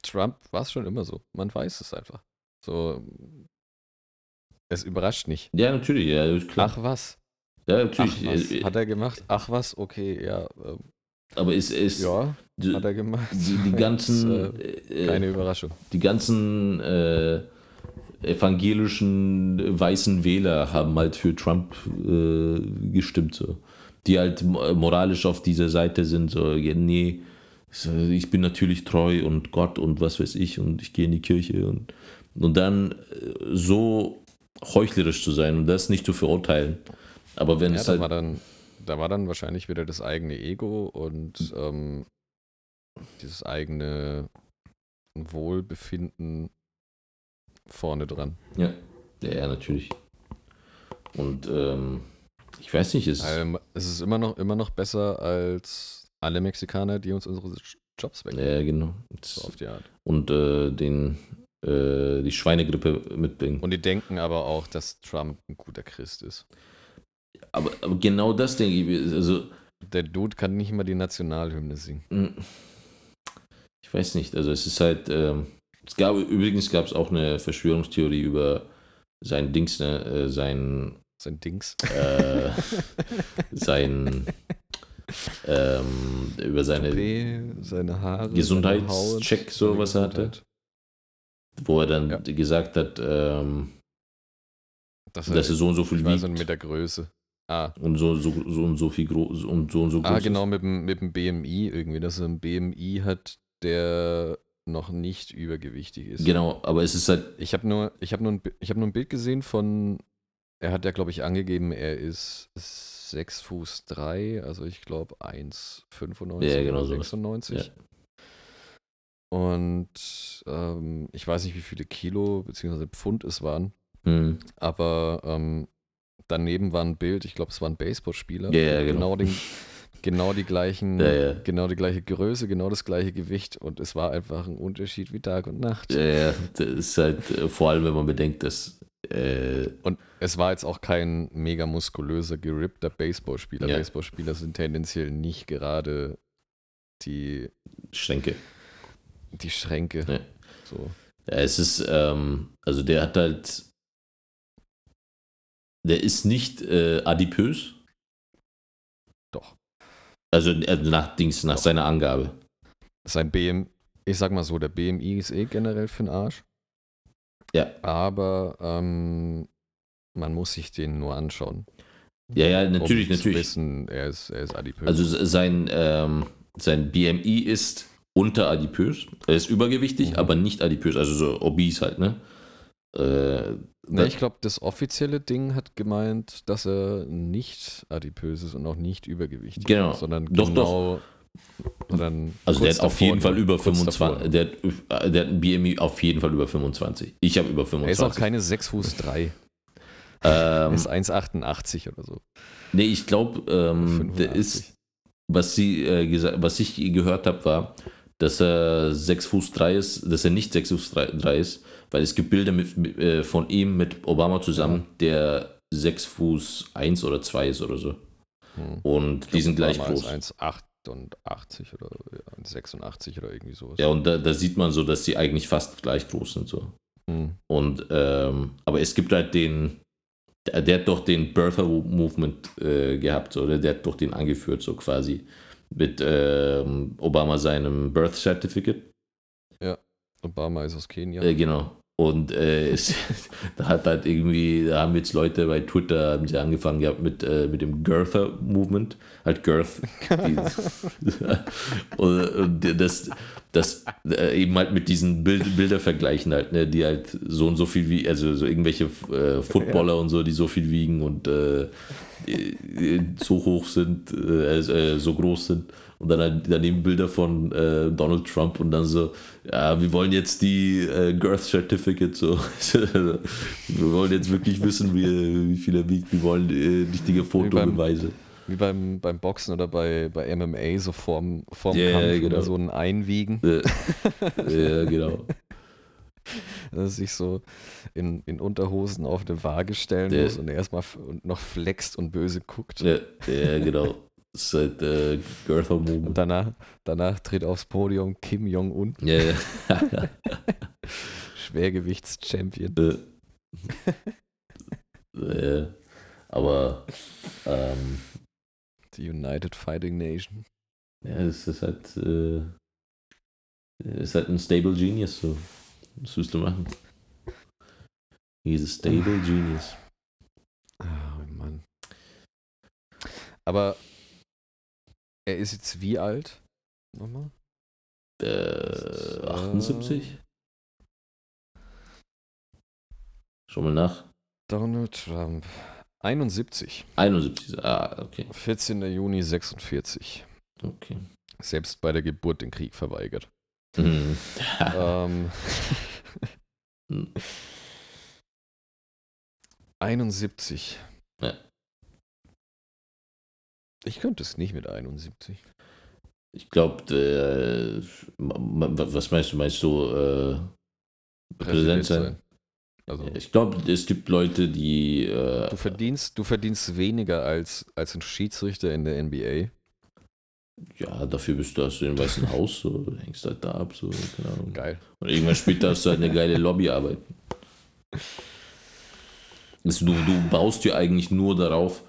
Speaker 2: Trump war es schon immer so. Man weiß es einfach. So, es überrascht nicht.
Speaker 1: ja, natürlich, ja.
Speaker 2: Ach was?
Speaker 1: ja,
Speaker 2: Ach
Speaker 1: natürlich.
Speaker 2: was?
Speaker 1: äh,
Speaker 2: Hat er gemacht? Ach was? Okay, ja. ähm,
Speaker 1: aber es ist
Speaker 2: Ja,
Speaker 1: die,
Speaker 2: hat er gemacht.
Speaker 1: die, die ganzen,
Speaker 2: Ist,
Speaker 1: äh,
Speaker 2: Keine Überraschung.
Speaker 1: die ganzen äh, evangelischen äh, weißen Wähler haben halt für Trump äh, gestimmt, so. Die halt mo- moralisch auf dieser Seite sind, so, ja, nee, ich bin natürlich treu und Gott und was weiß ich und ich gehe in die Kirche und, und dann äh, so heuchlerisch zu sein und das nicht zu verurteilen. Aber wenn
Speaker 2: Ja,
Speaker 1: es halt.
Speaker 2: dann, da war dann wahrscheinlich wieder das eigene Ego und ähm, dieses eigene Wohlbefinden vorne dran.
Speaker 1: ja, ja, ja, natürlich. Und ähm, ich weiß nicht, es
Speaker 2: Ähm, es ist immer noch, immer noch besser als alle Mexikaner, die uns unsere Jobs wegnehmen.
Speaker 1: ja, genau.
Speaker 2: So auf die Art.
Speaker 1: und äh, den, äh, die Schweinegrippe mitbringen.
Speaker 2: Und die denken aber auch, dass Trump ein guter Christ ist.
Speaker 1: Aber, aber genau das denke ich, also
Speaker 2: Der Dude kann nicht mal die Nationalhymne singen.
Speaker 1: mh, ich weiß nicht, also es ist halt, ähm, es gab, übrigens gab es auch eine Verschwörungstheorie über sein Dings, ne, äh, sein,
Speaker 2: Sein Dings.
Speaker 1: äh, sein, ähm, über seine,
Speaker 2: Toupet, seine Haare.
Speaker 1: Gesundheitscheck, so was er hatte. Wo er dann
Speaker 2: Ja.
Speaker 1: gesagt hat, ähm,
Speaker 2: Dass
Speaker 1: dass er so und so viel
Speaker 2: ich weiß nicht,
Speaker 1: wiegt
Speaker 2: mit der Größe. Ah,
Speaker 1: und so, so, so und so viel groß und so und so groß
Speaker 2: ah genau, mit dem, mit dem BMI irgendwie, dass er ein BMI hat, der noch nicht übergewichtig ist.
Speaker 1: Genau, aber es ist halt,
Speaker 2: Ich habe nur, ich hab nur, ein ich hab nur ein Bild gesehen von, er hat ja, glaube ich, angegeben, er ist 6 Fuß 3, also ich glaube 1,95
Speaker 1: Ja, genau
Speaker 2: oder
Speaker 1: sowas.
Speaker 2: 96. Und ähm, ich weiß nicht, wie viele Kilo bzw. Pfund es waren,
Speaker 1: mh,
Speaker 2: aber ähm, daneben war ein Bild, ich glaube, es war ein Baseballspieler.
Speaker 1: Ja,
Speaker 2: mit
Speaker 1: genau.
Speaker 2: genau. den, genau die gleichen,
Speaker 1: Ja, ja.
Speaker 2: genau die gleiche Größe, genau das gleiche Gewicht und es war einfach ein Unterschied wie Tag und Nacht.
Speaker 1: Ja, ja, das ist halt, äh, vor allem wenn man bedenkt, dass, äh,
Speaker 2: Und es war jetzt auch kein mega muskulöser, gerippter Baseballspieler.
Speaker 1: Ja.
Speaker 2: Baseballspieler sind tendenziell nicht gerade die,
Speaker 1: Schränke.
Speaker 2: die Schränke.
Speaker 1: Ja.
Speaker 2: So.
Speaker 1: Ja, es ist, ähm, also der hat halt, der ist nicht äh, adipös,
Speaker 2: Doch.
Speaker 1: also äh, nach Dings, nach
Speaker 2: Doch.
Speaker 1: seiner Angabe.
Speaker 2: Sein BM, ich sag mal so, der BMI ist eh generell für den Arsch.
Speaker 1: Ja.
Speaker 2: Aber ähm, man muss sich den nur anschauen.
Speaker 1: Ja, ja, natürlich,
Speaker 2: um Zu
Speaker 1: natürlich.
Speaker 2: wissen, er ist, er ist adipös.
Speaker 1: Also sein, ähm, sein BMI ist unteradipös. Er ist übergewichtig,
Speaker 2: Mhm.
Speaker 1: aber nicht adipös, also so obese halt, ne? Äh,
Speaker 2: Ne, ich glaube, das offizielle Ding hat gemeint, dass er nicht adipös ist und auch nicht übergewichtig.
Speaker 1: Genau.
Speaker 2: Sondern
Speaker 1: Doch,
Speaker 2: genau. Sondern
Speaker 1: also der hat auf
Speaker 2: davor
Speaker 1: jeden Fall über
Speaker 2: kurz
Speaker 1: 25,
Speaker 2: davor.
Speaker 1: der hat, äh, der hat ein BMI auf jeden Fall über 25. Ich habe über
Speaker 2: Er
Speaker 1: 25.
Speaker 2: ist auch keine 6 Fuß 3.
Speaker 1: ähm,
Speaker 2: Er ist 1,88 oder so.
Speaker 1: nee, ich glaube, ähm, der
Speaker 2: 85.
Speaker 1: ist, was sie äh, gesagt, was ich gehört habe, war, dass er 6 Fuß 3 ist, dass er nicht 6 Fuß 3, 3 ist, weil es gibt Bilder mit, mit, äh, von ihm mit Obama zusammen, der 6 Fuß 1 oder 2 ist oder so.
Speaker 2: Hm.
Speaker 1: Und die sind gleich
Speaker 2: Obama
Speaker 1: groß.
Speaker 2: Ist 1,88 oder ja, 1,86 oder irgendwie sowas.
Speaker 1: Ja, und da, da sieht man so, dass die eigentlich fast gleich groß sind. So.
Speaker 2: Hm.
Speaker 1: Und ähm, aber es gibt halt den, der, der hat doch den Birther Movement äh, gehabt, oder der hat doch den angeführt, so quasi mit ähm, Obama seinem Birth Certificate.
Speaker 2: Obama ist aus Kenia.
Speaker 1: Äh, genau. Und äh, es, da hat halt irgendwie, da haben jetzt Leute bei Twitter haben sie angefangen gehabt mit, äh, mit dem Girther-Movement, halt Girth. Die, und, und, das, das äh, eben halt mit diesen Bild, Bilder vergleichen halt, ne, die halt so und so viel wie, also so irgendwelche äh, Footballer ja. und so, die so viel wiegen und äh, so hoch sind, äh, so groß sind und dann halt daneben Bilder von äh, Donald Trump und dann so, ja, wir wollen jetzt die äh, Girth Certificate, so. wir wollen jetzt wirklich wissen, wie, wie viel er wiegt, wir wollen äh, richtige Fotobeweise.
Speaker 2: Wie beim, beim Boxen oder bei, bei MMA, so vorm, vorm yeah, Kampf genau. oder so ein Einwiegen.
Speaker 1: Ja, yeah, genau.
Speaker 2: Dass sich so in, in Unterhosen auf eine Waage stellen yeah. muss und erstmal noch flext und böse guckt.
Speaker 1: Ja, yeah, genau. Seit äh, Girth Moment.
Speaker 2: Und danach, danach tritt aufs Podium Kim Jong-un.
Speaker 1: Ja, yeah.
Speaker 2: Schwergewichts-Champion.
Speaker 1: ja. Aber ähm,
Speaker 2: die United Fighting Nation.
Speaker 1: Ja, es ist halt, äh, ist halt ein Stable Genius, so. Was willst du machen? He's a stable genius.
Speaker 2: Oh Mann. Aber er ist jetzt wie alt? Nochmal?
Speaker 1: Äh, 78? Schau mal nach.
Speaker 2: Donald Trump. 71.
Speaker 1: 71, ah, okay.
Speaker 2: 14. Juni 46.
Speaker 1: Okay.
Speaker 2: Selbst bei der Geburt den Krieg verweigert.
Speaker 1: Mhm.
Speaker 2: ähm, 71.
Speaker 1: Ja.
Speaker 2: Ich könnte es nicht mit 71.
Speaker 1: Ich glaube, äh, was meinst du? Meinst du äh, Präsident sein? Also, ich glaube, es gibt Leute, die. Äh,
Speaker 2: du, verdienst, du verdienst weniger als, als ein Schiedsrichter in der NBA.
Speaker 1: Ja, dafür bist du aus dem Weißen Haus, so, du hängst halt da ab, so, keine Ahnung.
Speaker 2: Geil.
Speaker 1: Und irgendwann später hast du halt eine geile Lobbyarbeit. Also du, du baust dir eigentlich nur darauf,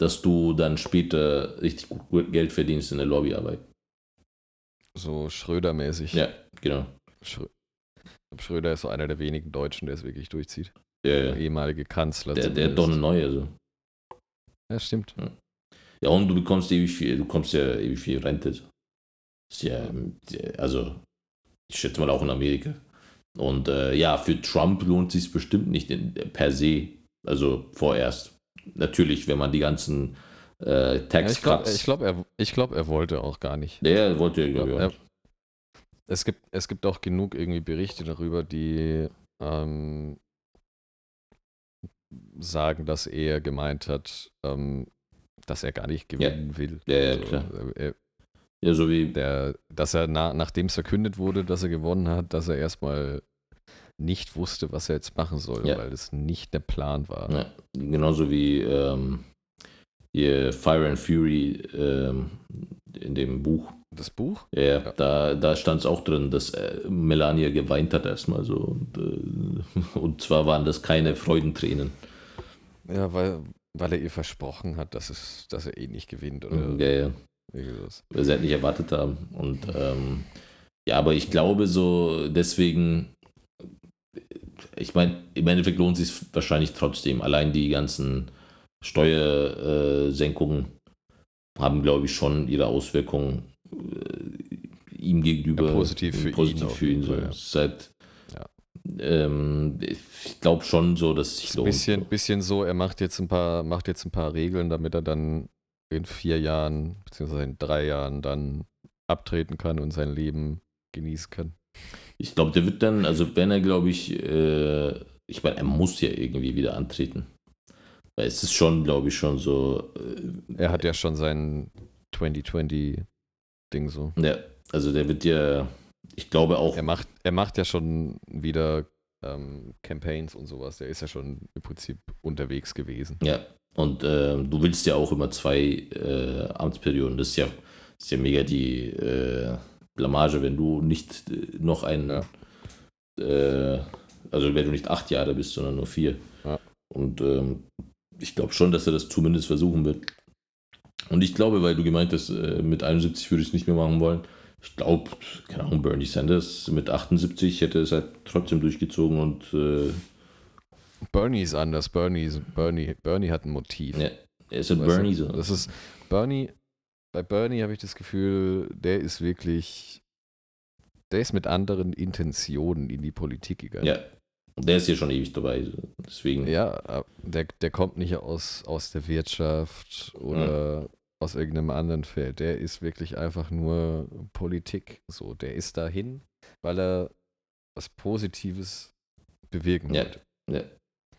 Speaker 1: dass du dann später richtig gut Geld verdienst in der Lobbyarbeit.
Speaker 2: So Schröder-mäßig.
Speaker 1: Ja, genau.
Speaker 2: Schrö Schröder ist so einer der wenigen Deutschen, der es wirklich durchzieht.
Speaker 1: Ja, ja.
Speaker 2: Der ehemalige Kanzler.
Speaker 1: Der, der doch eine neue, also.
Speaker 2: Ja, stimmt.
Speaker 1: Ja. ja. und du bekommst ewig viel, du kommst ja ewig viel Rente. Ist ja, also, ich schätze mal auch in Amerika. Und äh, ja, für Trump lohnt es sich bestimmt nicht in, per se. Also vorerst. Natürlich, wenn man die ganzen äh, Tax
Speaker 2: ja, ich glaube, glaub, er, glaub, er wollte auch gar nicht.
Speaker 1: Der wollte ja, glaube ich, auch
Speaker 2: es gibt, es gibt auch genug irgendwie Berichte darüber, die ähm, sagen, dass er gemeint hat, ähm, dass er gar nicht gewinnen
Speaker 1: ja.
Speaker 2: will.
Speaker 1: Ja, ja, also, klar. Er, ja, so wie.
Speaker 2: Der, dass er, na, nachdem es verkündet wurde, dass er gewonnen hat, dass er erstmal nicht wusste, was er jetzt machen soll, ja. weil es nicht der Plan war.
Speaker 1: Ja, genauso wie ähm, Fire and Fury ähm, in dem Buch
Speaker 2: das Buch?
Speaker 1: Ja, ja. da, da stand es auch drin, dass äh, Melania geweint hat erstmal so. Und, äh, und zwar waren das keine Freudentränen.
Speaker 2: Ja, weil, weil er ihr versprochen hat, dass, es, dass er eh nicht gewinnt. Oder
Speaker 1: ja, ja. Weil sie halt nicht erwartet haben. Und ähm, ja, aber ich glaube so, deswegen, ich meine, im Endeffekt lohnt es sich wahrscheinlich trotzdem. Allein die ganzen Steuersenkungen haben, glaube ich, schon ihre Auswirkungen äh, ihm gegenüber
Speaker 2: ja, positiv für
Speaker 1: positiv
Speaker 2: ihn.
Speaker 1: Für ihn so. ja. Seit, ja. ähm, ich glaube schon so, dass sich
Speaker 2: lohnt. Bisschen, bisschen so, er macht jetzt ein paar, macht jetzt ein paar Regeln, damit er dann in vier Jahren, beziehungsweise in drei Jahren dann abtreten kann und sein Leben genießen kann.
Speaker 1: Ich glaube, der wird dann, also wenn er, glaube ich, äh, ich meine, er muss ja irgendwie wieder antreten. Weil es ist schon, glaube ich, schon so.
Speaker 2: Äh, er hat ja schon sein 2020 Ding so.
Speaker 1: Ja, also der wird ja, ich glaube auch.
Speaker 2: Er macht, er macht ja schon wieder ähm, Campaigns und sowas. Der ist ja schon im Prinzip unterwegs gewesen.
Speaker 1: Ja, und äh, du willst ja auch immer zwei äh, Amtsperioden. Das ist ja, das ist ja mega die äh, Blamage, wenn du nicht äh, noch ein, ja. Äh, also wenn du nicht acht Jahre bist, sondern nur vier.
Speaker 2: Ja.
Speaker 1: Und ähm, ich glaube schon, dass er das zumindest versuchen wird. Und ich glaube, weil du gemeint hast, äh, mit 71 würde ich es nicht mehr machen wollen. Ich glaube, keine Ahnung, Bernie Sanders mit 78 hätte es halt trotzdem durchgezogen und äh,
Speaker 2: Bernie ist anders. Bernie, Bernie, Bernie hat ein Motiv.
Speaker 1: ja, er ist
Speaker 2: du,
Speaker 1: Bernie so.
Speaker 2: Das ist Bernie. Bei Bernie habe ich das Gefühl, der ist wirklich, der ist mit anderen Intentionen in die Politik gegangen.
Speaker 1: Ja, und der ist ja schon ewig dabei. Deswegen,
Speaker 2: Ja, der, der kommt nicht aus, aus der Wirtschaft oder aus irgendeinem anderen Feld. Der ist wirklich einfach nur Politik. So, der ist dahin, weil er was Positives bewirken
Speaker 1: Ja.
Speaker 2: wollte.
Speaker 1: Ja,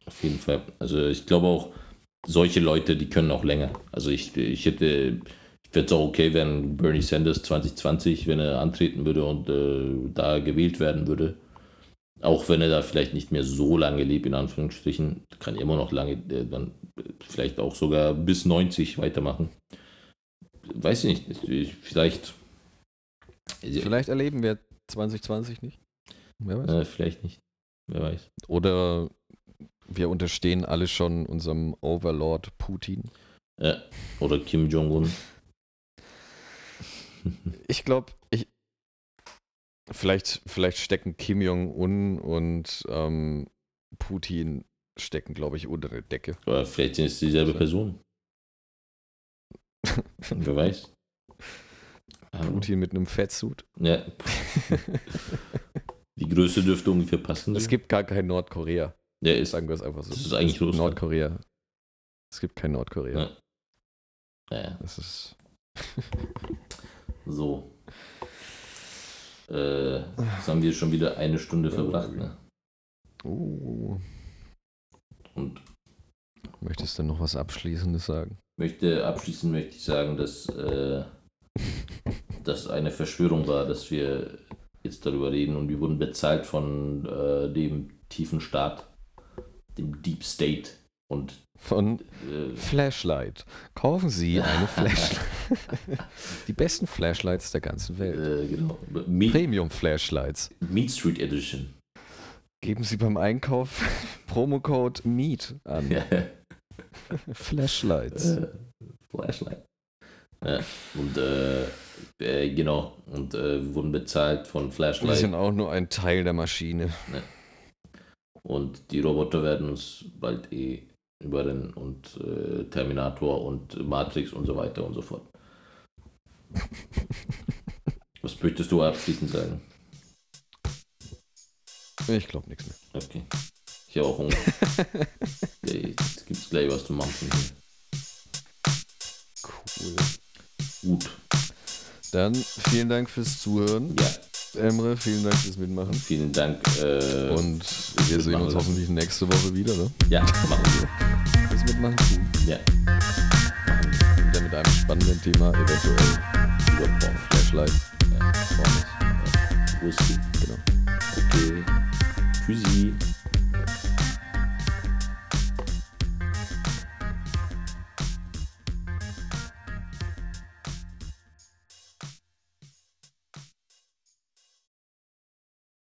Speaker 1: auf jeden Fall. Also ich glaube auch, solche Leute, die können auch länger. Also ich, ich hätte, fände es auch okay, wenn Bernie Sanders 2020, wenn er antreten würde und äh, da gewählt werden würde. Auch wenn er da vielleicht nicht mehr so lange lebt, in Anführungsstrichen, kann immer noch lange, äh, dann vielleicht auch sogar bis 90 weitermachen. Weiß ich nicht, ich, vielleicht.
Speaker 2: Vielleicht erleben wir 2020 nicht. Wer weiß.
Speaker 1: Äh, vielleicht nicht. Wer weiß.
Speaker 2: Oder wir unterstehen alle schon unserem Overlord Putin.
Speaker 1: Ja. Oder Kim Jong-un.
Speaker 2: Ich glaube, ich. Vielleicht, vielleicht stecken Kim Jong-un und ähm, Putin stecken, glaube ich, unter der Decke.
Speaker 1: Aber vielleicht sind es dieselbe Person. Wer weiß.
Speaker 2: Putin mit einem Fettsuit.
Speaker 1: Ja, die Größe dürfte ungefähr passen.
Speaker 2: Es gibt gar kein Nordkorea.
Speaker 1: ja, ist,
Speaker 2: Sagen wir es einfach so.
Speaker 1: das ist eigentlich Russland.
Speaker 2: Nordkorea. Es gibt kein Nordkorea.
Speaker 1: Ja. Ja,
Speaker 2: Das ist.
Speaker 1: so. Äh, jetzt haben wir schon wieder eine Stunde verbracht. Ne?
Speaker 2: Uh,
Speaker 1: Und
Speaker 2: möchtest du noch was Abschließendes sagen?
Speaker 1: möchte abschließend möchte ich sagen, dass äh, das eine Verschwörung war, dass wir jetzt darüber reden und wir wurden bezahlt von äh, dem tiefen Staat, dem Deep State und
Speaker 2: Von
Speaker 1: äh,
Speaker 2: Flashlight. Kaufen Sie eine Flashlight. Die besten Flashlights der ganzen Welt.
Speaker 1: äh, genau, Meat,
Speaker 2: Premium Flashlights.
Speaker 1: Meat Street Edition.
Speaker 2: Geben Sie beim Einkauf Promocode MEAT an. Flashlights.
Speaker 1: Äh, Flashlight. Ja, und äh, äh, genau, und äh, wurden bezahlt von
Speaker 2: Wir
Speaker 1: Flashlight
Speaker 2: sind auch nur ein Teil der Maschine.
Speaker 1: und die Roboter werden uns bald eh überrennen und äh, Terminator und Matrix und so weiter und so fort. Was möchtest du abschließend sagen?
Speaker 2: Ich glaube nichts mehr.
Speaker 1: Okay. Ich habe auch Hunger. ja, jetzt gibt's gleich was zu machen.
Speaker 2: Cool.
Speaker 1: Gut.
Speaker 2: Dann vielen Dank fürs Zuhören.
Speaker 1: Ja,
Speaker 2: Emre, vielen Dank fürs Mitmachen.
Speaker 1: vielen Dank. Äh,
Speaker 2: Und wir sehen uns hoffentlich nächste Woche wieder, ne?
Speaker 1: ja, machen wir.
Speaker 2: Fürs Mitmachen.
Speaker 1: Ja,
Speaker 2: Wieder mit einem spannenden Thema, eventuell
Speaker 1: über Porn.
Speaker 2: Flashlight.
Speaker 1: Ja,
Speaker 2: Pornos.
Speaker 1: Wusste.
Speaker 2: Genau.
Speaker 1: Okay. Tschüssi.